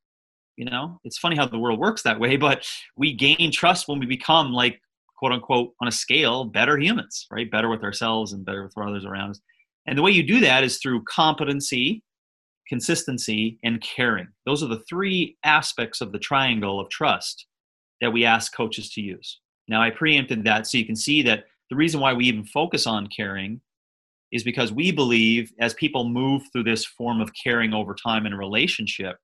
You know, it's funny how the world works that way, but we gain trust when we become like quote unquote on a scale better humans right better with ourselves and better with others around us and the way you do that is through competency consistency and caring. Those are the three aspects of the triangle of trust that we ask coaches to use. Now i preempted that so you can see that the reason why we even focus on caring is because we believe as people move through this form of caring over time in a relationship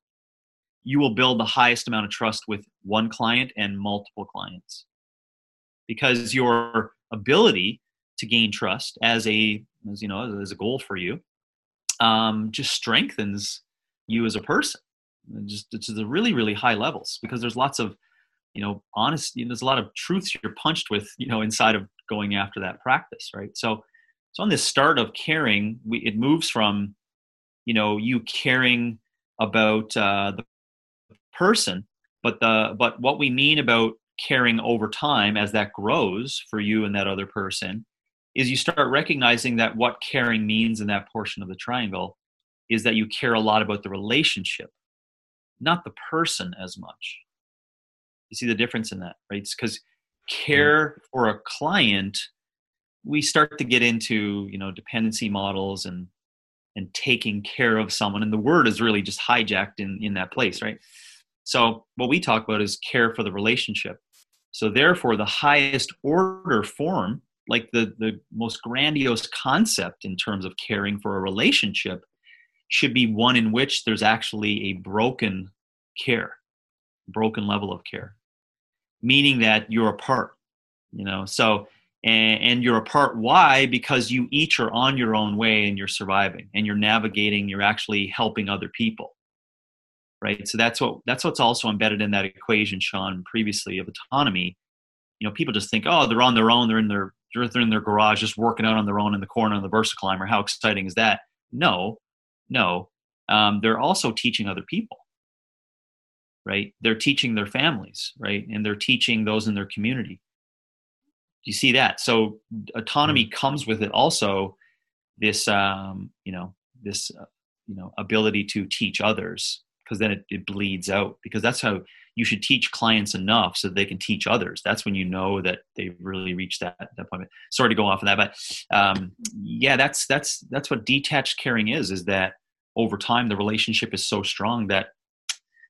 you will build the highest amount of trust with one client and multiple clients. Because your ability to gain trust as a as you know as a goal for you um, just strengthens you as a person. Just to the really really high levels because there's lots of you know honest you know, there's a lot of truths you're punched with you know inside of going after that practice right? So so on this start of caring we, it moves from you know you caring about uh, the person but the but what we mean about caring over time as that grows for you and that other person is you start recognizing that what caring means in that portion of the triangle is that you care a lot about the relationship not the person as much. You see the difference in that right? Because care mm-hmm. for a client we start to get into you know dependency models and and taking care of someone and the word is really just hijacked in in that place right? So what we talk about is care for the relationship. So therefore, the highest order form, like the, the most grandiose concept in terms of caring for a relationship, should be one in which there's actually a broken care, broken level of care, meaning that you're apart, you know. So and, and you're apart. Why? Because you each are on your own way and you're surviving and you're navigating. You're actually helping other people right so that's what that's what's also embedded in that equation sean previously of autonomy you know people just think oh they're on their own they're in their they're in their garage just working out on their own in the corner on the VersaClimber. How exciting is that? No no. Um, they're also teaching other people right? They're teaching their families right? And they're teaching those in their community. You see that? So autonomy mm-hmm. comes with it also this um, you know this uh, you know ability to teach others because then it, it bleeds out because that's how you should teach clients enough so they can teach others. That's when you know that they've really reached that, that point. Sorry to go off of that but um, yeah that's that's that's what detached caring is is that over time the relationship is so strong that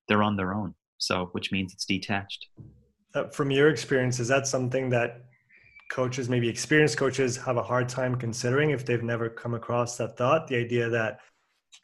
they're on their own. So which means it's detached.
Uh, from your experience is that something that coaches maybe experienced coaches have a hard time considering if they've never come across that thought? The idea that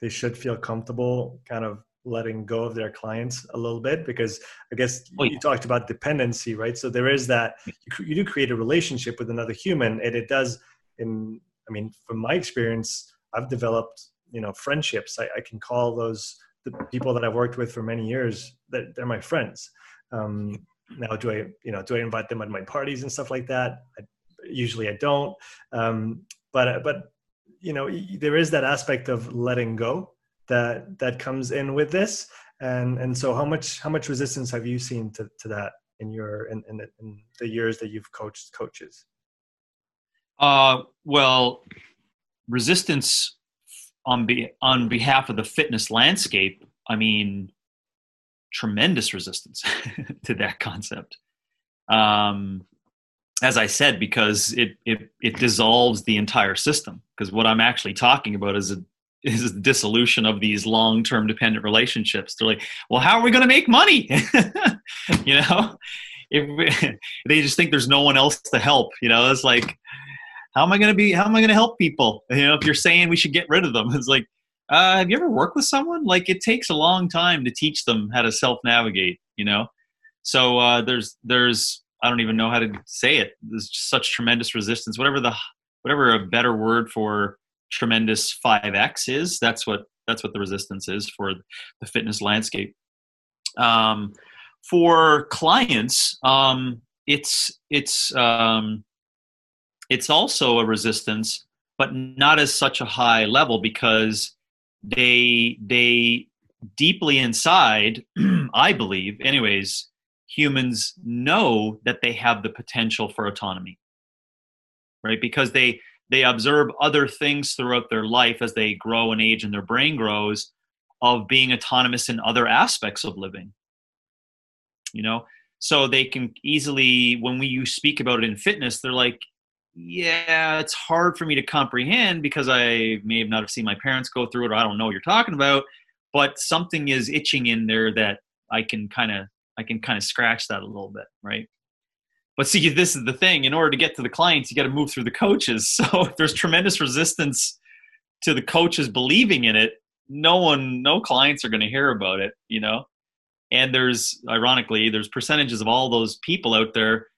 they should feel comfortable kind of letting go of their clients a little bit because i guess oh, yeah. you talked about dependency right? So there is that you, you do create a relationship with another human and it does in i mean from my experience i've developed you know friendships. I, I can call those the people that i've worked with for many years that they're my friends. Um, now do i you know do i invite them at my parties and stuff like that? I, usually i don't. Um, but but you know there is that aspect of letting go that that comes in with this? And and so how much how much resistance have you seen to, to that in your in, in, the, in the years that you've coached coaches?
Uh, well resistance on be on behalf of the fitness landscape i mean tremendous resistance to that concept. Um, as i said because it, it it dissolves the entire system because what i'm actually talking about is a is dissolution of these long-term dependent relationships. They're like, well, how are we going to make money? you know, if they just think there's no one else to help. You know, it's like, how am I going to be? How am I going to help people? You know, if you're saying we should get rid of them, it's like, uh, have you ever worked with someone? Like, it takes a long time to teach them how to self-navigate. You know, so uh, there's there's I don't even know how to say it. There's such tremendous resistance. Whatever the whatever a better word for tremendous 5x is that's what that's what the resistance is for the fitness landscape. Um, for clients um, it's it's um, it's also a resistance but not as such a high level because they they deeply inside i believe anyways humans know that they have the potential for autonomy right? Because they they observe other things throughout their life as they grow and age and their brain grows of being autonomous in other aspects of living. You know? So they can easily when we you speak about it in fitness they're like yeah it's hard for me to comprehend because i may have not have seen my parents go through it or i don't know what you're talking about but something is itching in there that i can kind of i can kind of scratch that a little bit right but see this is the thing in order to get to the clients you got to move through the coaches. So if there's tremendous resistance to the coaches believing in it no one no clients are going to hear about it you know? And there's ironically there's percentages of all those people out there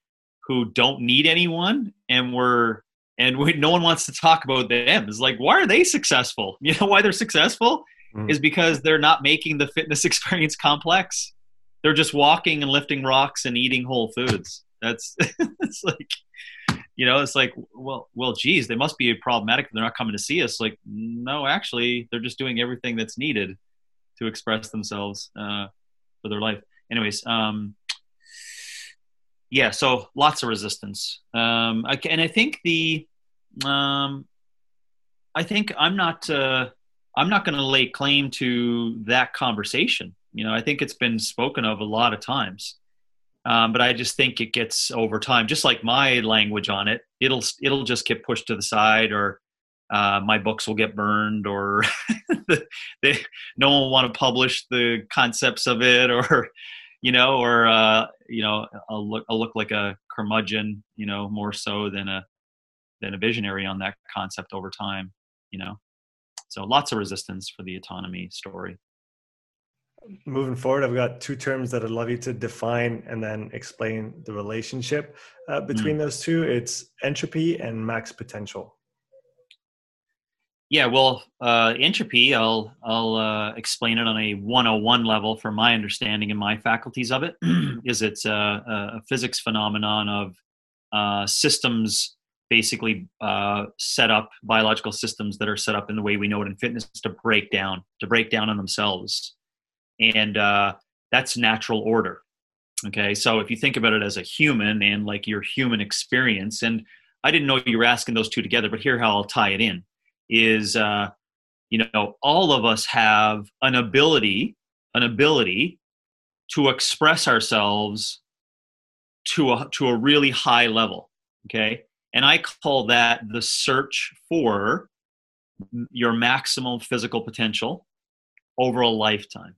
who don't need anyone and we're and we, no one wants to talk about them. It's like why are they successful? You know why they're successful? Mm. is because they're not making the fitness experience complex. They're just walking and lifting rocks and eating whole foods that's it's like you know it's like well well geez they must be problematic they're not coming to see us like no actually they're just doing everything that's needed to express themselves uh, for their life. Anyways, um, yeah, so lots of resistance. Um, I, and I think the, um, I think I'm not, uh, I'm not going to lay claim to that conversation. You know, I think it's been spoken of a lot of times, um, but I just think it gets over time. Just like my language on it, it'll it'll just get pushed to the side, or uh, my books will get burned or they, no one will want to publish the concepts of it or you know or uh, you know I'll look, I'll look like a curmudgeon you know more so than a than a visionary on that concept over time you know so lots of resistance for the autonomy story
moving forward i've got two terms that i'd love you to define and then explain the relationship uh, between mm. those two it's entropy and max potential
yeah, well, uh, entropy, I'll, I'll uh, explain it on a 101 level from my understanding and my faculties of it, is it's a, a, physics phenomenon of uh, systems basically uh, set up, biological systems that are set up in the way we know it in fitness to break down, to break down on themselves. And uh, that's natural order. Okay, so if you think about it as a human and like your human experience, and I didn't know you were asking those two together, but here how I'll tie it in is uh, you know all of us have an ability an ability to express ourselves to a to a really high level okay and i call that the search for your maximum physical potential over a lifetime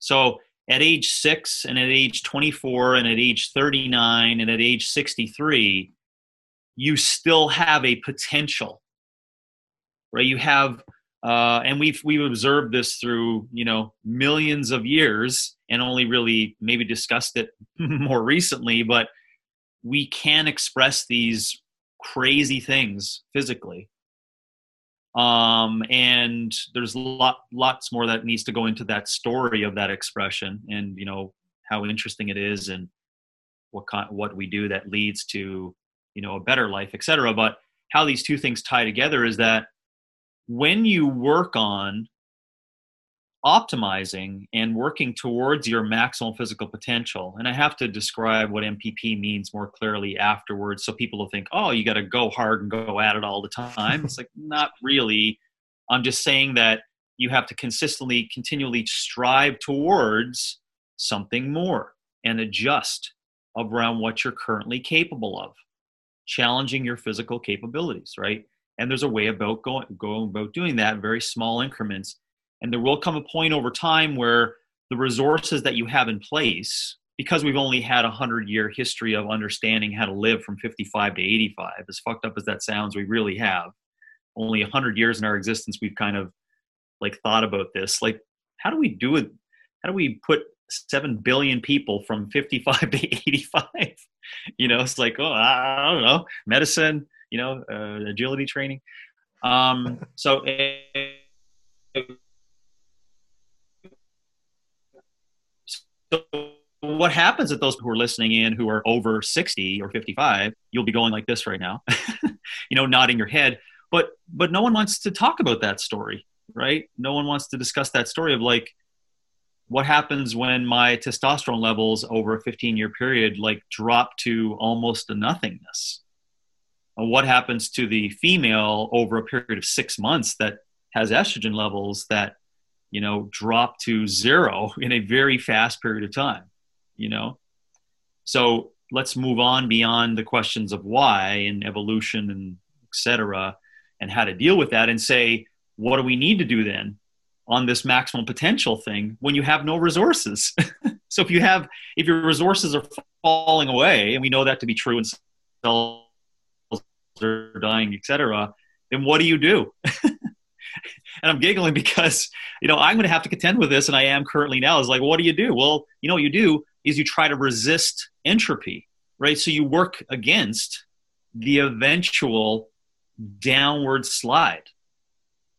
so at age 6 and at age 24 and at age 39 and at age 63 you still have a potential right? You have, uh, and we've we've observed this through you know millions of years, and only really maybe discussed it more recently, but we can express these crazy things physically um, and there's lot lots more that needs to go into that story of that expression and you know how interesting it is and what kind, what we do that leads to you know a better life etc but how these two things tie together is that when you work on optimizing and working towards your maximal physical potential. And i have to describe what mpp means more clearly afterwards so people will think oh you got to go hard and go at it all the time. It's like not really. I'm just saying that you have to consistently continually strive towards something more and adjust around what you're currently capable of challenging your physical capabilities right? And there's a way about going, going about doing that, very small increments and there will come a point over time where the resources that you have in place because we've only had a 100 year history of understanding how to live from 55 to 85 as fucked up as that sounds we really have. Only a 100 years in our existence we've kind of like thought about this. Like how do we do it? How do we put 7 billion people from 55 to 85 you know it's like oh i don't know medicine you know, uh, agility training. Um, so, so what happens at those who are listening in who are over 60 or 55 you'll be going like this right now you know nodding your head but but no one wants to talk about that story right? No one wants to discuss that story of like what happens when my testosterone levels over a 15 year period like drop to almost a nothingness? What happens to the female over a period of six months that has estrogen levels that you know drop to zero in a very fast period of time you know So let's move on beyond the questions of why and evolution and et cetera, and how to deal with that and say, what do we need to do then on this maximum potential thing when you have no resources? so if you have, if your resources are falling away, and we know that to be true and cells are dying, et cetera, then what do you do? and I'm giggling because, you know, I'm going to have to contend with this, and I am currently now. Is like, what do you do? Well, you know, what you do is you try to resist entropy, right? So you work against the eventual downward slide.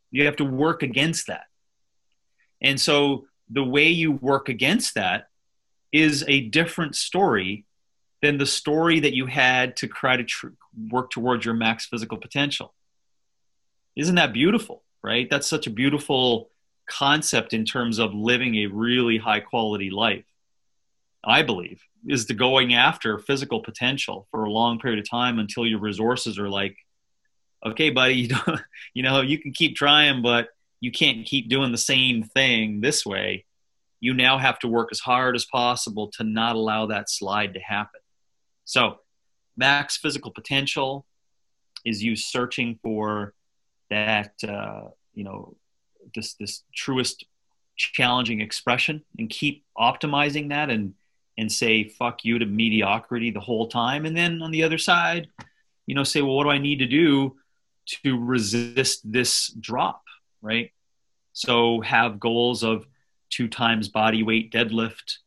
You have to work against that. And so the way you work against that is a different story than the story that you had to try to tr- work towards your max physical potential. Isn't that beautiful, right? That's such a beautiful concept in terms of living a really high quality life. I believe is the going after physical potential for a long period of time until your resources are like, okay, buddy, you don't, you know, you can keep trying, but you can't keep doing the same thing this way. You now have to work as hard as possible to not allow that slide to happen. So, max physical potential is you searching for that, uh, you know, this this truest challenging expression, and keep optimizing that, and and say fuck you to mediocrity the whole time, and then on the other side, you know, say, well, what do I need to do to resist this drop, right? So have goals of two times body weight deadlift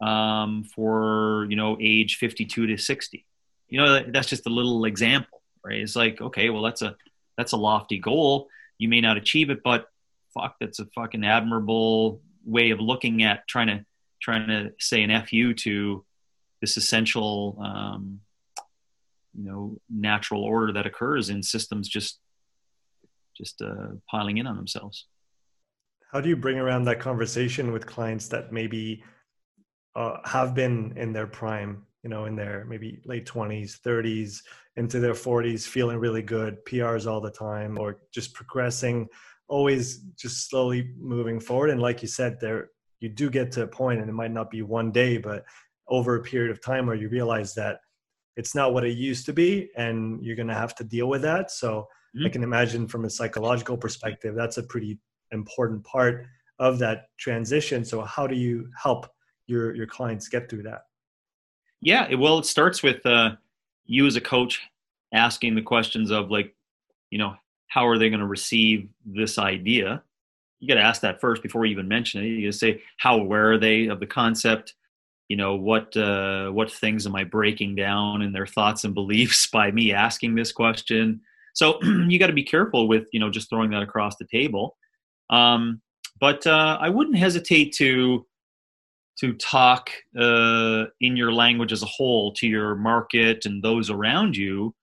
um, for you know age 52 to 60 you know that's just a little example right? It's like okay well that's a that's a lofty goal. You may not achieve it but fuck that's a fucking admirable way of looking at trying to trying to say an fu to this essential um, you know natural order that occurs in systems just just uh, piling in on themselves.
How do you bring around that conversation with clients that maybe uh, have been in their prime you know in their maybe late 20s 30s into their 40s feeling really good prs all the time or just progressing always just slowly moving forward. And like you said there you do get to a point and it might not be one day but over a period of time where you realize that it's not what it used to be and you're going to have to deal with that. So mm-hmm. i can imagine from a psychological perspective that's a pretty important part of that transition. So how do you help your your clients get through that?
Yeah well it starts with uh, you as a coach asking the questions of like you know how are they going to receive this idea? You got to ask that first before you even mention it. You say how aware are they of the concept? You know what uh, what things am i breaking down in their thoughts and beliefs by me asking this question? So you got to be careful with you know just throwing that across the table. Um, but uh, i wouldn't hesitate to to talk uh, in your language as a whole to your market and those around you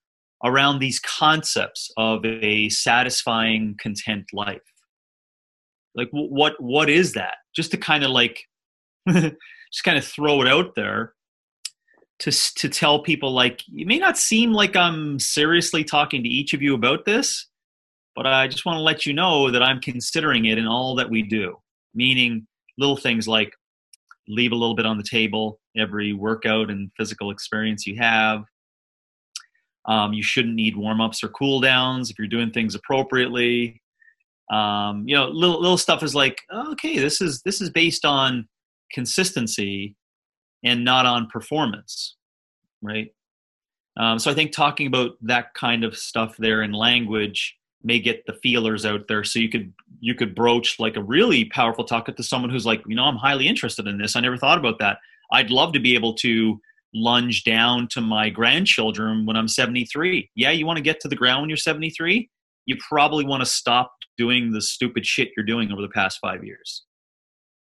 around these concepts of a satisfying content life. Like what what is that? Just to kind of like just kind of throw it out there to to tell people like it may not seem like I'm seriously talking to each of you about this but I just want to let you know that I'm considering it in all that we do. Meaning little things like leave a little bit on the table every workout and physical experience you have. Um, you shouldn't need warm ups or cool downs if you're doing things appropriately. Um, you know, little little stuff is like, okay, this is this is based on consistency and not on performance, right? Um, so I think talking about that kind of stuff there in language may get the feelers out there. So you could you could broach like a really powerful talk to someone who's like you know i'm highly interested in this. I never thought about that. I'd love to be able to lunge down to my grandchildren when i'm 73 yeah you want to get to the ground when you're 73 you probably want to stop doing the stupid shit you're doing over the past five years.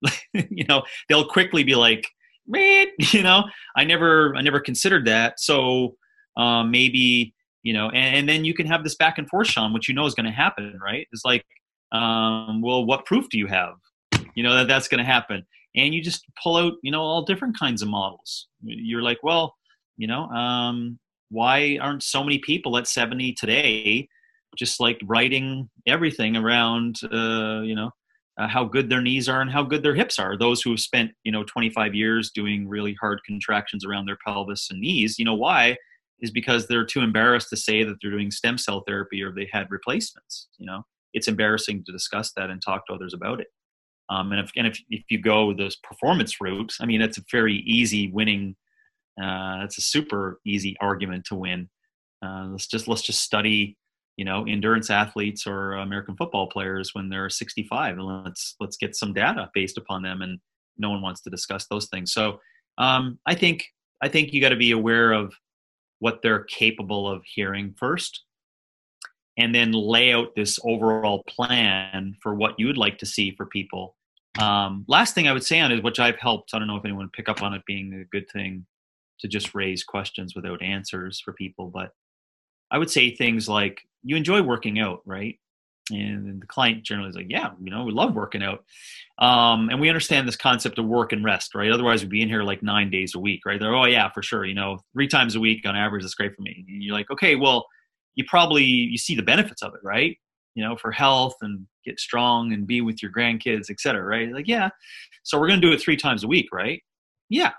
You know they'll quickly be like man you know? I never i never considered that. So um, maybe you know, and, and, then you can have this back and forth, Sean, which you know is going to happen, right? It's like, um, well, what proof do you have? You know that that's going to happen, and you just pull out, you know, all different kinds of models. You're like, well, you know, um, why aren't so many people at 70 today just like writing everything around, uh, you know, uh, how good their knees are and how good their hips are. Those who have spent, you know, 25 years doing really hard contractions around their pelvis and knees, you know why? Is because they're too embarrassed to say that they're doing stem cell therapy or they had replacements. You know, it's embarrassing to discuss that and talk to others about it. Um, and if and if, if you go this performance route, I mean, it's a very easy winning. Uh, it's a super easy argument to win. Uh, let's just let's just study you know endurance athletes or American football players when they're 65, and let's let's get some data based upon them. And no one wants to discuss those things. So um, I think I think you got to be aware of what they're capable of hearing first, and then lay out this overall plan for what you would like to see for people. Um, last thing I would say on it, which I've helped. I don't know if anyone pick up on it being a good thing to just raise questions without answers for people, but I would say things like, you enjoy working out, right? And the client generally is like, yeah, you know, we love working out. Um, and we understand this concept of work and rest, right? Otherwise, we'd be in here like nine days a week, right? They're, oh, yeah, for sure. You know, three times a week on average is great for me. And you're like, okay, well, you probably, you see the benefits of it, right? You know, for health and get strong and be with your grandkids, et cetera, right? Like, yeah. So we're going to do it three times a week, right? Yeah.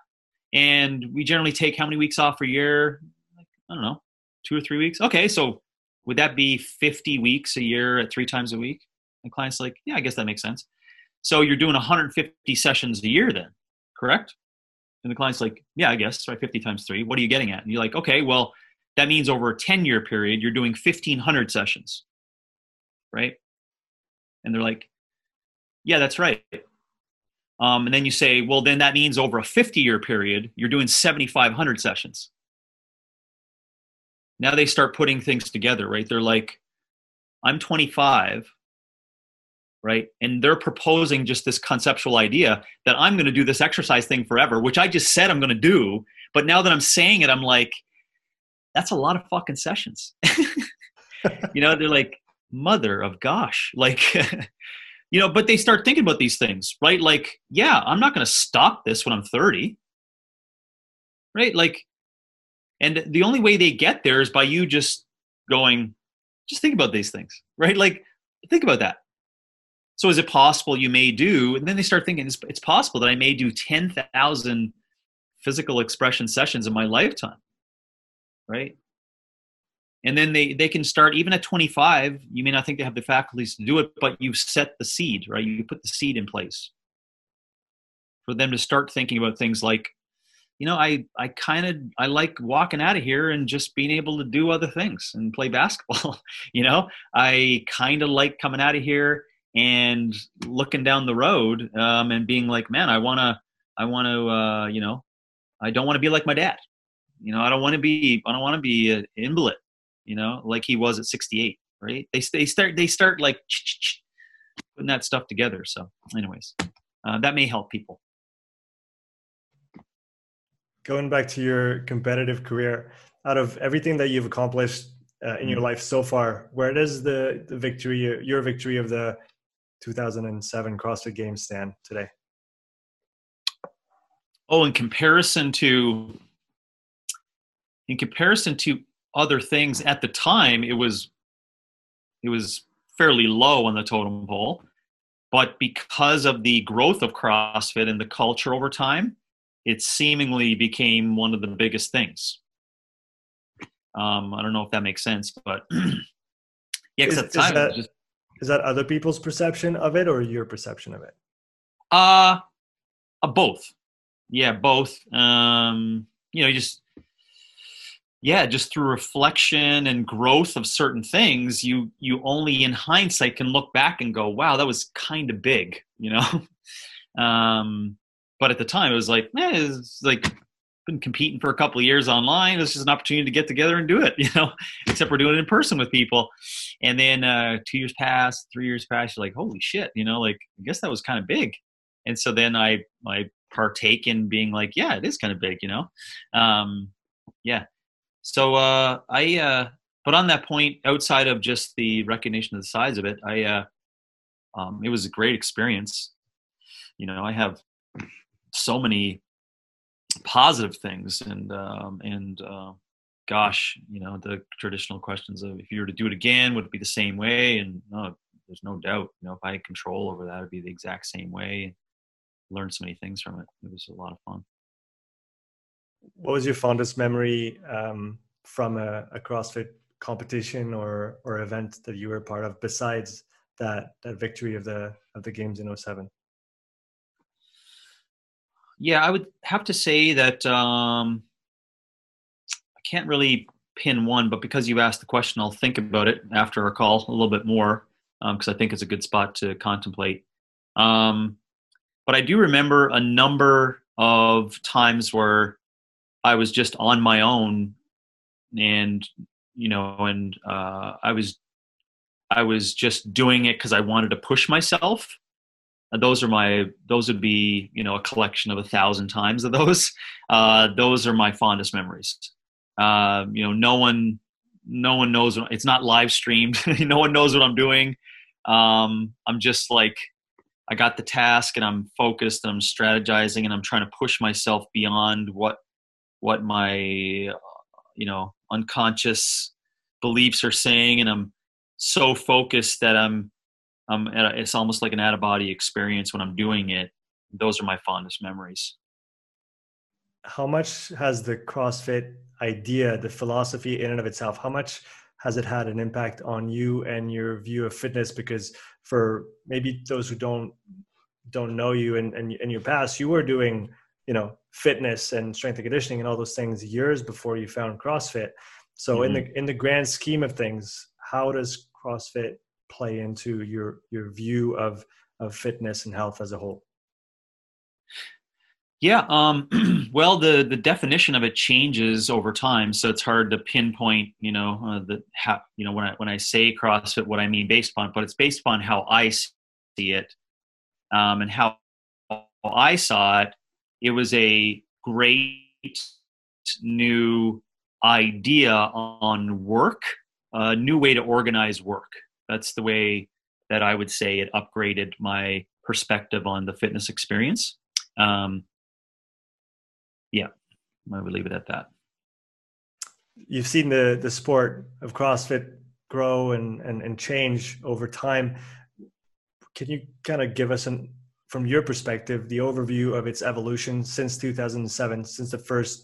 And we generally take how many weeks off a year? Like, I don't know, two or three weeks. Okay, so would that be 50 weeks a year at three times a week? And client's like, yeah, I guess that makes sense. So you're doing 150 sessions a year then, correct? And the client's like, yeah, I guess, right? 50 times three. What are you getting at? And you're like, okay, well, that means over a 10 year period, you're doing 1,500 sessions, right? And they're like, yeah, that's right. Um, and then you say, well, then that means over a 50 year period, you're doing 7,500 sessions now they start putting things together, right? They're like, I'm 25, right? And they're proposing just this conceptual idea that I'm going to do this exercise thing forever, which I just said I'm going to do. But now that I'm saying it, I'm like, that's a lot of fucking sessions. you know, they're like, mother of gosh, like, you know, but they start thinking about these things, right? Like, yeah, I'm not going to stop this when I'm 30, right? Like, and the only way they get there is by you just going, just think about these things, right? Like, think about that. So, is it possible you may do? And then they start thinking, it's, it's possible that I may do 10,000 physical expression sessions in my lifetime, right? And then they, they can start, even at 25, you may not think they have the faculties to do it, but you've set the seed, right? You put the seed in place for them to start thinking about things like you know, I I kind of I like walking out of here and just being able to do other things and play basketball. you know, I kind of like coming out of here and looking down the road um, and being like, man, I wanna I want to uh, you know, I don't want to be like my dad. You know, I don't want to be I don't want to be an invalid. You know, like he was at 68. Right? They they start they start like putting that stuff together. So, anyways, uh, that may help people
going back to your competitive career, out of everything that you've accomplished uh, in your mm-hmm. life so far, where does the, the victory, your victory of the 2007 CrossFit Games stand today?
Oh, in comparison to in comparison to other things at the time, it was it was fairly low on the totem pole. But because of the growth of CrossFit and the culture over time, it seemingly became one of the biggest things. Um, I don't know if that makes sense, but yeah,
is, at the time, is that, just, is that other people's perception of it or your perception of it?
Uh, uh both. Yeah, both. Um, you know, just yeah, just through reflection and growth of certain things, you you only in hindsight can look back and go, "Wow, that was kind of big," you know. um, but at the time, it was like, man, it's like been competing for a couple of years online. This is an opportunity to get together and do it, you know, except we're doing it in person with people. And then uh, two years passed, three years passed, you're like, holy shit, you know, like, I guess that was kind of big. And so then I, I partake in being like, yeah, it is kind of big, you know? Um, yeah. So uh, I, uh, but on that point, outside of just the recognition of the size of it, I, uh, um, it was a great experience. You know, I have so many positive things and um, and uh, gosh you know the traditional questions of if you were to do it again would it be the same way and uh, there's no doubt. You know, if I had control over that, it'd be the exact same way. Learned so many things from it. It was a lot of fun.
What was your fondest memory um, from a, a CrossFit competition or or event that you were part of besides that that victory of the of the games in 07
yeah i would have to say that um i can't really pin one but because you asked the question i'll think about it after our call a little bit more because um, i think it's a good spot to contemplate um but i do remember a number of times where i was just on my own and you know, and uh, I was I was just doing it because I wanted to push myself. Those are my those would be you know a collection of a thousand times of those. Uh, those are my fondest memories. Uh, you know, no one no one knows what, it's not live streamed. no one knows what I'm doing. Um, I'm just like I got the task and I'm focused and I'm strategizing and I'm trying to push myself beyond what what my you know unconscious beliefs are saying and i'm so focused that i'm i'm it's almost like an out of body experience when i'm doing it those are my fondest memories
how much has the crossfit idea the philosophy in and of itself how much has it had an impact on you and your view of fitness because for maybe those who don't don't know you and in your past you were doing you know fitness and strength and conditioning and all those things years before you found CrossFit. So mm-hmm. in the in the grand scheme of things, how does CrossFit play into your your view of of fitness and health as a whole?
Yeah, um, well, the the definition of it changes over time, so it's hard to pinpoint. You know, uh, the how you know when I when I say CrossFit, what I mean based on, but it's based upon how I see it, um, and how I saw it it was a great new idea on work, a new way to organize work. That's the way that I would say it upgraded my perspective on the fitness experience. Um, yeah, I would leave it at that.
You've seen the the sport of CrossFit grow and and, and change over time. Can you kind of give us an from your perspective, the overview of its evolution since 2007, since the first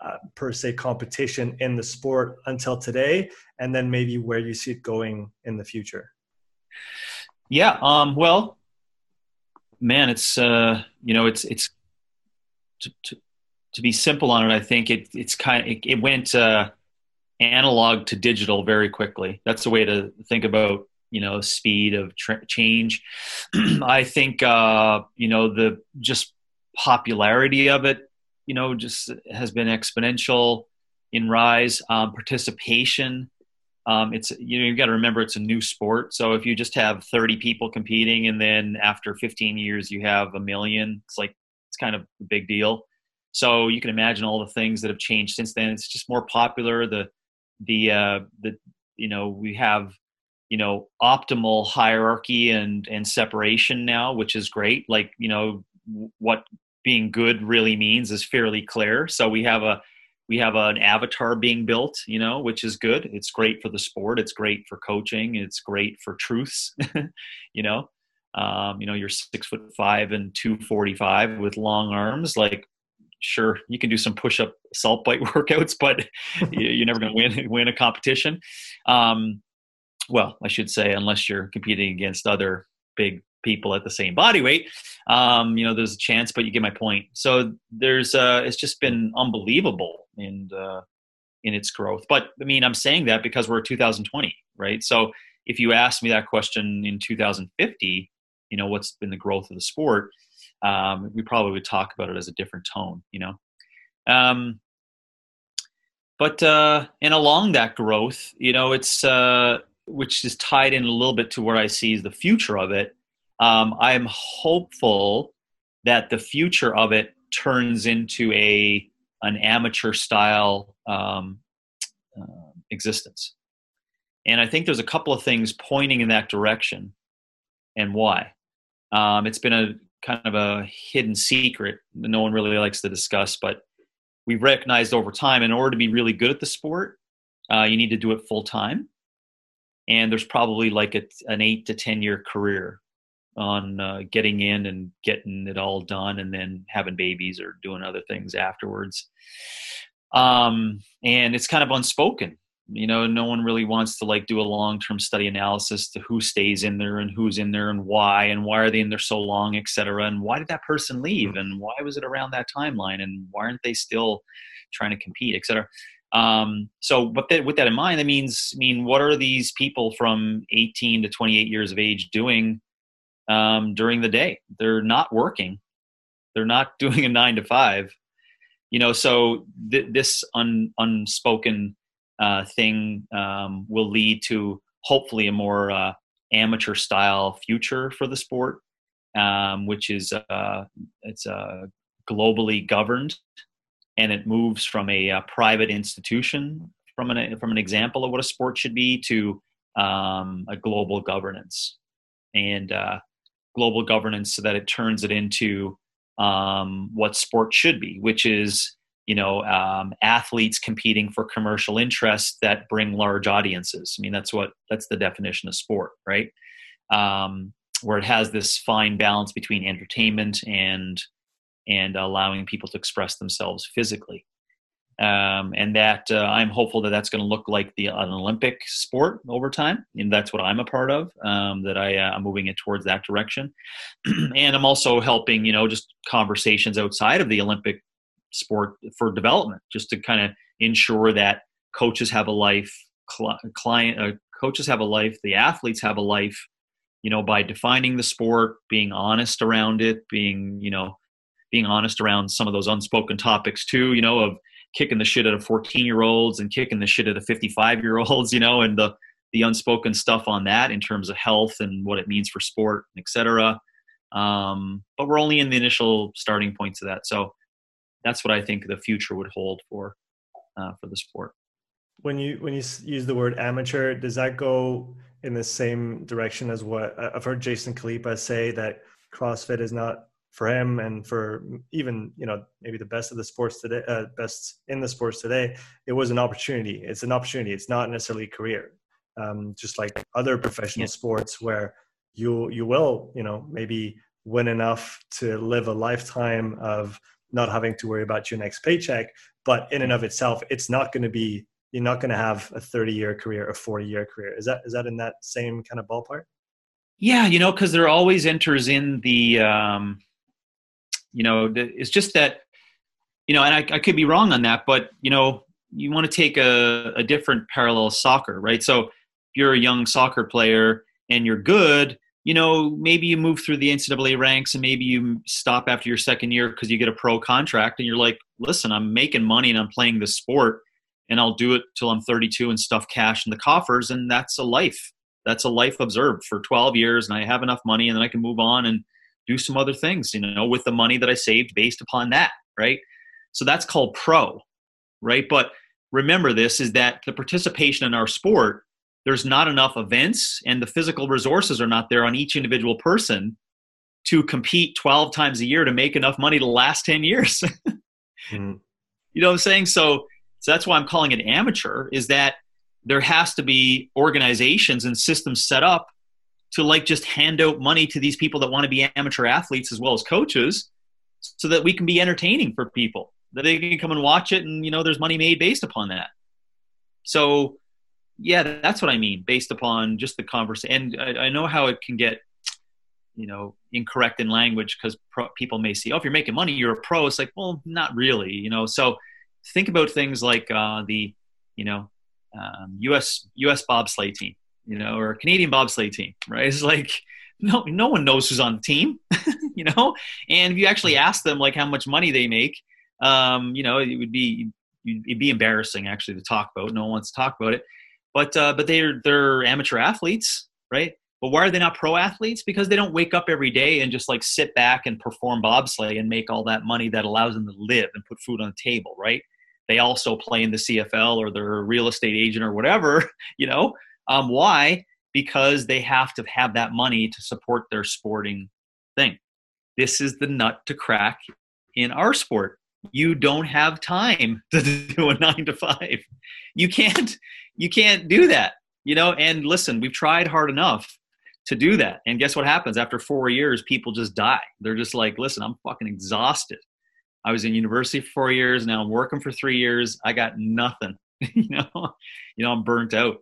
uh, per se competition in the sport until today, and then maybe where you see it going in the future?
Yeah, um, well, man, it's uh, you know, it's it's to, to, to be simple on it. I think it it's kind of it, it went uh, analog to digital very quickly. That's the way to think about you know speed of change i think uh you know the just popularity of it you know just has been exponential in rise um, participation. Um, it's you know you've got to remember it's a new sport. So if you just have 30 people competing and then after 15 years you have a million it's like it's kind of a big deal. So you can imagine all the things that have changed since then. It's just more popular. The the uh the you know we have you know optimal hierarchy and and separation now which is great. Like you know what being good really means is fairly clear. So we have a we have an avatar being built you know which is good. It's great for the sport. It's great for coaching. It's great for truths you know. Um, you know you're six foot five and 245 with long arms like sure you can do some push-up salt bite workouts but you're never going to win win a competition. Um, well, I should say, unless you're competing against other big people at the same body weight, um, you know, there's a chance, but you get my point. So there's, uh, it's just been unbelievable in, uh, in its growth. But I mean, I'm saying that because we're 2020, right? So if you asked me that question in 2050, you know, what's been the growth of the sport? Um, we probably would talk about it as a different tone, you know. Um, but uh, and along that growth, you know, it's uh, which is tied in a little bit to where I see is the future of it. Um, I am hopeful that the future of it turns into a an amateur style um, uh, existence, and I think there's a couple of things pointing in that direction, and why. Um, it's been a kind of a hidden secret that no one really likes to discuss, but we've recognized over time in order to be really good at the sport, uh, you need to do it full time and there's probably like a, an eight to ten year career on uh, getting in and getting it all done and then having babies or doing other things afterwards. Um, and it's kind of unspoken you know no one really wants to like do a long term study analysis to who stays in there and who's in there and why and why are they in there so long et cetera and why did that person leave and why was it around that timeline and why aren't they still trying to compete et cetera. Um, so but that, with that in mind that means i mean what are these people from 18 to 28 years of age doing um, during the day. They're not working. They're not doing a nine to five. You know so th- this un- unspoken uh, thing um, will lead to hopefully a more uh, amateur style future for the sport, um, which is uh, it's uh, globally governed, and it moves from a, a, uh, private institution from an from an example of what a sport should be to um, a global governance. And uh, global governance so that it turns it into um, what sport should be, which is you know um, athletes competing for commercial interests that bring large audiences. I mean that's what that's the definition of sport right? Um, where it has this fine balance between entertainment and and allowing people to express themselves physically um, and that uh, i'm hopeful that that's going to look like the an olympic sport over time and that's what i'm a part of um, that i uh, i'm moving it towards that direction and i'm also helping you know just conversations outside of the olympic sport for development, just to kind of ensure that coaches have a life, client uh, coaches have a life, the athletes have a life. You know, by defining the sport, being honest around it, being you know, being honest around some of those unspoken topics too. You know, of kicking the shit out of 14 year olds and kicking the shit out of 55 year olds. You know, and the the unspoken stuff on that in terms of health and what it means for sport, etc. Um, but we're only in the initial starting points of that. So that's what I think the future would hold for uh, for the sport.
When you when you use the word amateur, does that go in the same direction as what I've heard Jason Khalipa say that CrossFit is not for him and for even you know maybe the best of the sports today, uh, best in the sports today. It was an opportunity. It's an opportunity. It's not necessarily a career. Um, just like other professional yeah. sports where you you will you know maybe win enough to live a lifetime of not having to worry about your next paycheck. But in and of itself, it's not going to be you're not going to have a 30 year career, a 40 year career. Is that is that in that same kind of ballpark?
Yeah, you know, because there always enters in the, um, you know, it's just that, you know, and I, I could be wrong on that, but you know, you want to take a, a different parallel soccer, right? So if you're a young soccer player and you're good, you know, maybe you move through the NCAA ranks and maybe you stop after your second year because you get a pro contract and you're like, listen, I'm making money and I'm playing this sport and I'll do it till I'm 32 and stuff cash in the coffers. And that's a life. That's a life observed for 12 years and I have enough money and then I can move on and do some other things, you know, with the money that I saved based upon that, right? So that's called pro, right? But remember this is that the participation in our sport there's not enough events and the physical resources are not there on each individual person to compete 12 times a year to make enough money to last 10 years. mm-hmm. You know what I'm saying? So, so that's why I'm calling it amateur is that there has to be organizations and systems set up to like just hand out money to these people that want to be amateur athletes as well as coaches so that we can be entertaining for people that they can come and watch it and you know there's money made based upon that so yeah, that's what I mean, based upon just the conversation. And I, I, know how it can get, you know, incorrect in language because people may see, oh, if you're making money, you're a pro. It's like, well, not really, you know. So think about things like uh, the, you know, um, U.S. U.S. bobsleigh team, you know, or Canadian bobsleigh team, right? It's like no, no one knows who's on the team, you know. And if you actually ask them like how much money they make, um, you know, it would be it'd be embarrassing actually to talk about. No one wants to talk about it but uh, but they're they're amateur athletes, right? But why are they not pro athletes? Because they don't wake up every day and just like sit back and perform bobsleigh and make all that money that allows them to live and put food on the table, right? They also play in the CFL or they're a real estate agent or whatever, you know. Um, why? Because they have to have that money to support their sporting thing. This is the nut to crack in our sport. You don't have time to do a nine to five. You can't you can't do that you know, and listen, we've tried hard enough to do that. And guess what happens after four years? People just die. They're just like, listen, I'm fucking exhausted. I was in university for four years. Now I'm working for three years. I got nothing. you know, you know, I'm burnt out.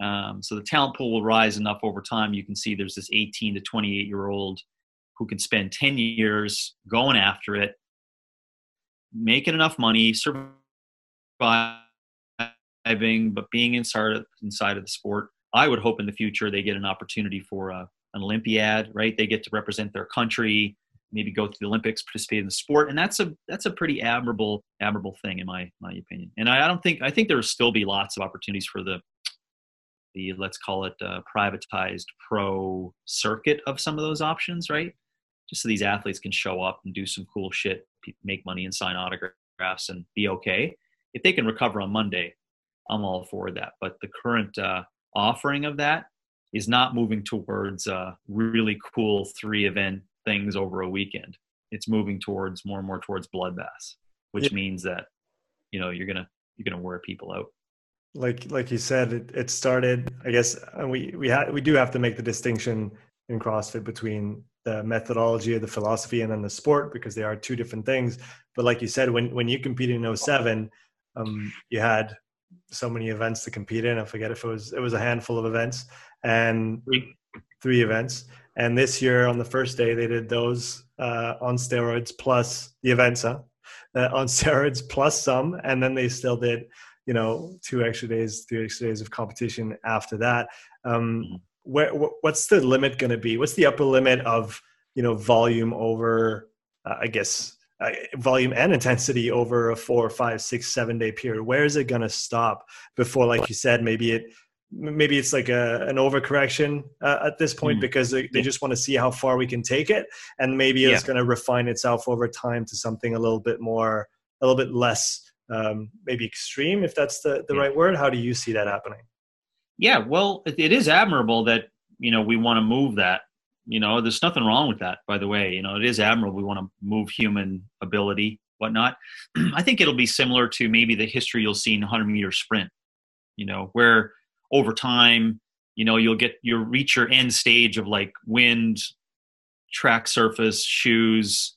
Um, so the talent pool will rise enough over time. You can see there's this 18 to 28 year old who can spend 10 years going after it, making enough money, surviving, but being inside of, inside of the sport. I would hope in the future they get an opportunity for a, an Olympiad, right? They get to represent their country, maybe go to the Olympics, participate in the sport, and that's a that's a pretty admirable admirable thing in my my opinion. And I, I don't think I think there will still be lots of opportunities for the the let's call it uh, privatized pro circuit of some of those options, right? Just so these athletes can show up and do some cool shit, make money and sign autographs and be okay. If they can recover on Monday, I'm all for that. But the current uh, offering of that is not moving towards uh, really cool three event things over a weekend. It's moving towards more and more towards bloodbaths, which yeah. means that you know you're gonna you're gonna wear people out.
Like like you said, it, it started. I guess we we had we do have to make the distinction in CrossFit between the methodology of the philosophy and then the sport because they are two different things. But like you said, when when you competed in 07, um, you had so many events to compete in. I forget if it was it was a handful of events and three, events. And this year on the first day, they did those uh, on steroids plus the events, huh? Uh, on steroids plus some, and then they still did, you know, two extra days, three extra days of competition after that. Um, mm-hmm. where, what's the limit going to be? What's the upper limit of you know volume over? Uh, I guess uh, volume and intensity over a four, five, six, seven day period? Where is it going to stop before, like you said, maybe it maybe it's like a, an overcorrection uh, at this point mm. because they, they just want to see how far we can take it and maybe it's yeah. going to refine itself over time to something a little bit more a little bit less um, maybe extreme if that's the, the yeah. right word? How do you see that happening?
Yeah well it is admirable that you know we want to move that. You know there's nothing wrong with that by the way. You know it is admirable we want to move human ability whatnot. I think it'll be similar to maybe the history you'll see in 100 meter sprint you know where over time you know you'll get you'll reach your end stage of like wind track surface shoes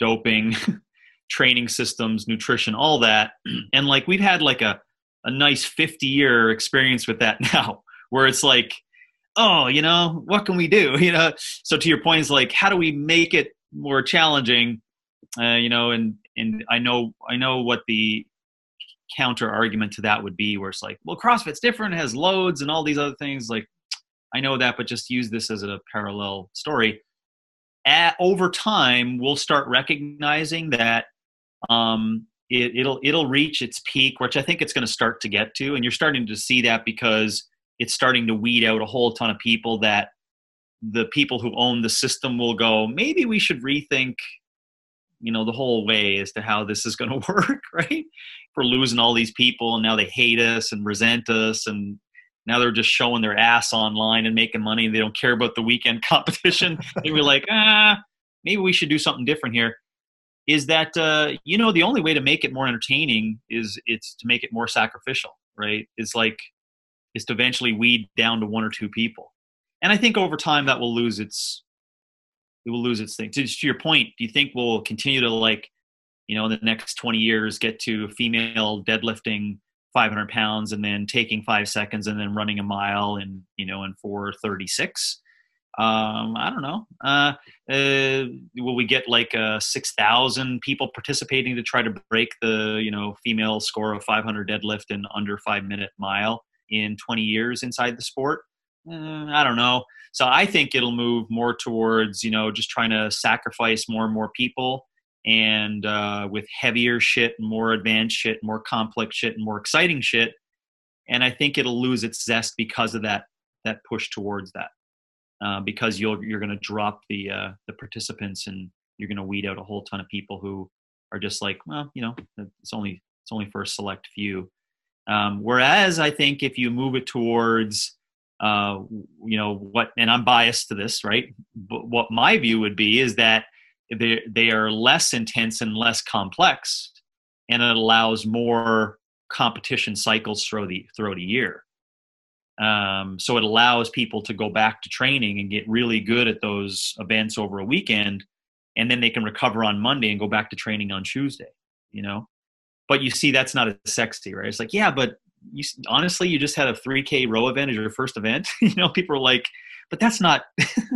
doping training systems nutrition all that and like we've had like a a nice 50 year experience with that now where it's like oh you know what can we do you know so to your point is like how do we make it more challenging uh, you know and and i know i know what the counter argument to that would be where it's like, well, CrossFit's different, has loads and all these other things. Like, I know that, but just use this as a parallel story. At, over time, we'll start recognizing that um, it, it'll it'll reach its peak, which I think it's going to start to get to, and you're starting to see that because it's starting to weed out a whole ton of people that the people who own the system will go, maybe we should rethink you know the whole way as to how this is going to work right? For losing all these people and now they hate us and resent us and now they're just showing their ass online and making money and they don't care about the weekend competition. They were like ah maybe we should do something different here is that uh, you know the only way to make it more entertaining is it's to make it more sacrificial right it's like is to eventually weed down to one or two people and i think over time that will lose its it will lose its thing. To, to your point, do you think we'll continue to like, you know, in the next 20 years get to a female deadlifting 500 pounds and then taking five seconds and then running a mile in, you know, in 436? Um, I don't know. Uh, uh, will we get like uh, 6,000 people participating to try to break the, you know, female score of 500 deadlift in under five minute mile in 20 years inside the sport? Uh, I don't know. So I think it'll move more towards, you know, just trying to sacrifice more and more people and uh, with heavier shit, more advanced shit, more complex shit, and more exciting shit. And I think it'll lose its zest because of that that push towards that. Uh, because you'll you're going to drop the uh, the participants and you're going to weed out a whole ton of people who are just like, well, you know, it's only it's only for a select few. Um, whereas I think if you move it towards uh, you know what and i'm biased to this right but what my view would be is that they, they are less intense and less complex and it allows more competition cycles throughout the throughout a year Um, so it allows people to go back to training and get really good at those events over a weekend, and then they can recover on Monday and go back to training on Tuesday. You know, but you see that's not as sexy, right? It's like, yeah, but you honestly, you just had a 3K row event as your first event. you know, people are like, but that's not.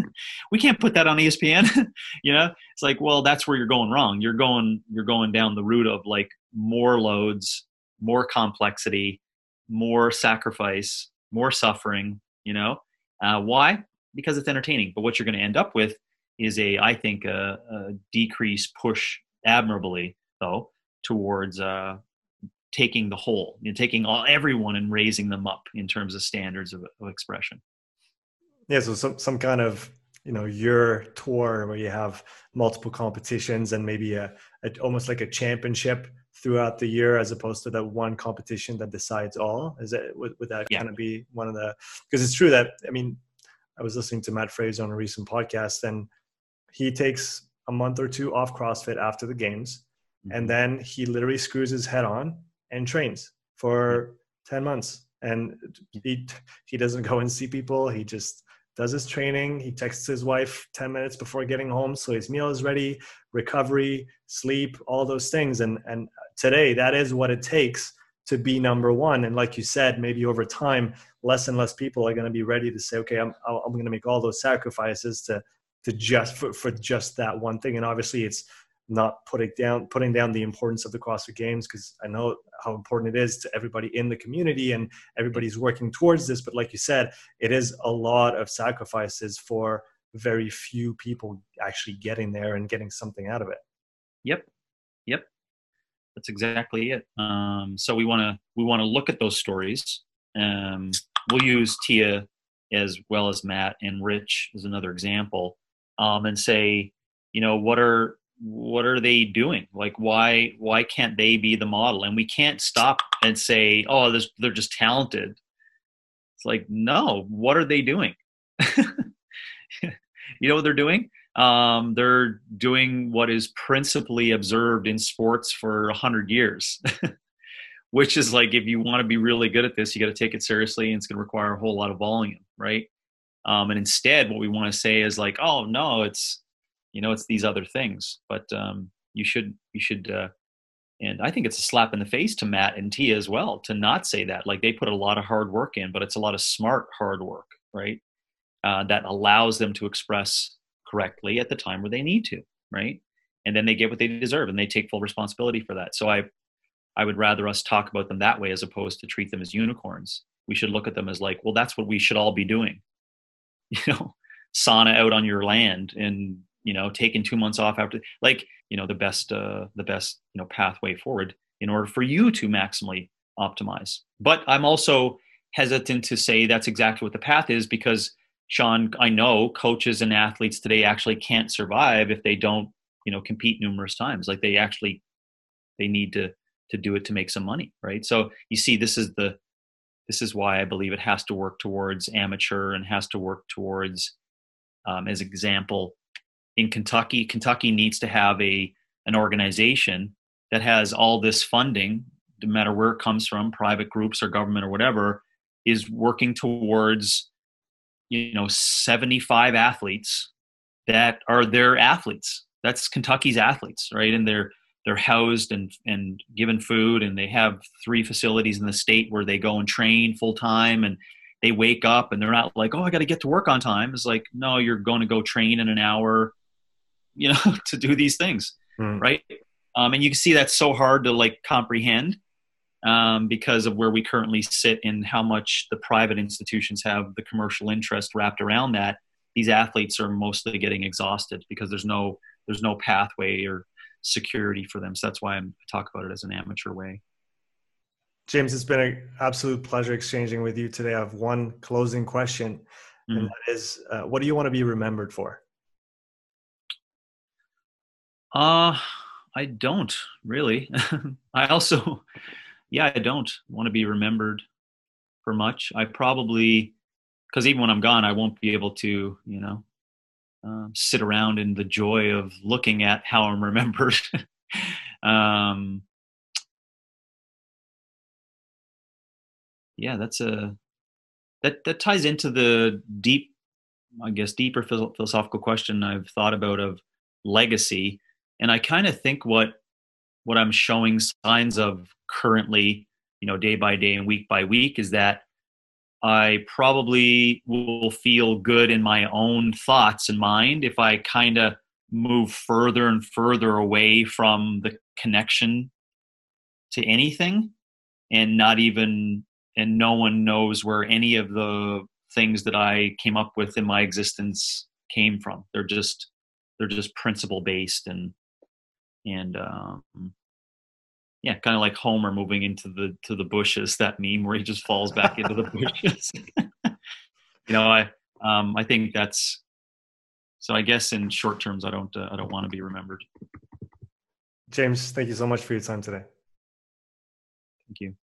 we can't put that on ESPN. you know, it's like, well, that's where you're going wrong. You're going, you're going down the route of like more loads, more complexity, more sacrifice, more suffering. You know, uh, why? Because it's entertaining. But what you're going to end up with is a, I think, a, a decrease push admirably though towards uh, taking the whole, you know, taking all everyone and raising them up in terms of standards of, of expression.
Yeah, so some some kind of you know your tour where you have multiple competitions and maybe a, a almost like a championship throughout the year as opposed to that one competition that decides all? Is it would, would that yeah. kind of be one of the because it's true that i mean i was listening to matt fraser on a recent podcast and he takes a month or two off crossfit after the games mm-hmm. and then he literally screws his head on and trains for 10 months and he he doesn't go and see people. He just does his training. He texts his wife 10 minutes before getting home so his meal is ready recovery sleep all those things. And and today that is what it takes to be number one and like you said maybe over time less and less people are going to be ready to say okay i'm, I'm going to make all those sacrifices to to just for, for just that one thing and obviously it's not putting down putting down the importance of the CrossFit Games because I know how important it is to everybody in the community and everybody's working towards this. But like you said, it is a lot of sacrifices for very few people actually getting there and getting something out of it.
Yep, yep, that's exactly it. Um, so we want to we want to look at those stories. Um, we'll use Tia as well as Matt and Rich as another example, um, and say, you know, what are what are they doing? Like why why can't they be the model? And we can't stop and say oh they're just talented. It's like no what are they doing? You know what they're doing um, they're doing what is principally observed in sports for 100 years which is like if you want to be really good at this you got to take it seriously and it's going to require a whole lot of volume right? Um, and instead what we want to say is like oh no it's you know it's these other things but um, you should you should uh, and i think it's a slap in the face to matt and tia as well to not say that like they put a lot of hard work in but it's a lot of smart hard work right? Uh, that allows them to express correctly at the time where they need to right? And then they get what they deserve and they take full responsibility for that. So i i would rather us talk about them that way as opposed to treat them as unicorns. We should look at them as like well that's what we should all be doing. You know sauna out on your land and you know taking two months off after like you know the best uh, the best you know pathway forward in order for you to maximally optimize. But i'm also hesitant to say that's exactly what the path is because sean i know coaches and athletes today actually can't survive if they don't you know compete numerous times. Like they actually they need to to do it to make some money right? So you see this is the this is why i believe it has to work towards amateur and has to work towards um, as example in Kentucky, Kentucky needs to have a an organization that has all this funding, no matter where it comes from, private groups or government or whatever, is working towards you know 75 athletes that are their athletes. That's Kentucky's athletes, right? And they're they're housed and and given food, and they have three facilities in the state where they go and train full time and they wake up and they're not like, oh, I got to get to work on time. It's like, no, you're going to go train in an hour you know to do these things mm. right um, and you can see that's so hard to like comprehend um, because of where we currently sit and how much the private institutions have the commercial interest wrapped around that these athletes are mostly getting exhausted because there's no there's no pathway or security for them so that's why i talk about it as an amateur way
james it's been an absolute pleasure exchanging with you today i have one closing question mm. and that is uh, what do you want to be remembered for
uh, I don't really. I also, yeah, I don't want to be remembered for much. I probably, because even when I'm gone, I won't be able to, you know, uh, sit around in the joy of looking at how I'm remembered. um, yeah, that's a that that ties into the deep, I guess, deeper philosophical question I've thought about of legacy, and I kind of think what what I'm showing signs of currently, you know, day by day and week by week, is that I probably will feel good in my own thoughts and mind if I kind of move further and further away from the connection to anything and not even and no one knows where any of the things that I came up with in my existence came from. They're just they're just principle based and and um, yeah, kind of like Homer moving into the to the bushes. That meme where he just falls back into the bushes. you know, I um, I think that's so. I guess in short terms, I don't uh, I don't want to be remembered.
James, thank you so much for your time today.
Thank you.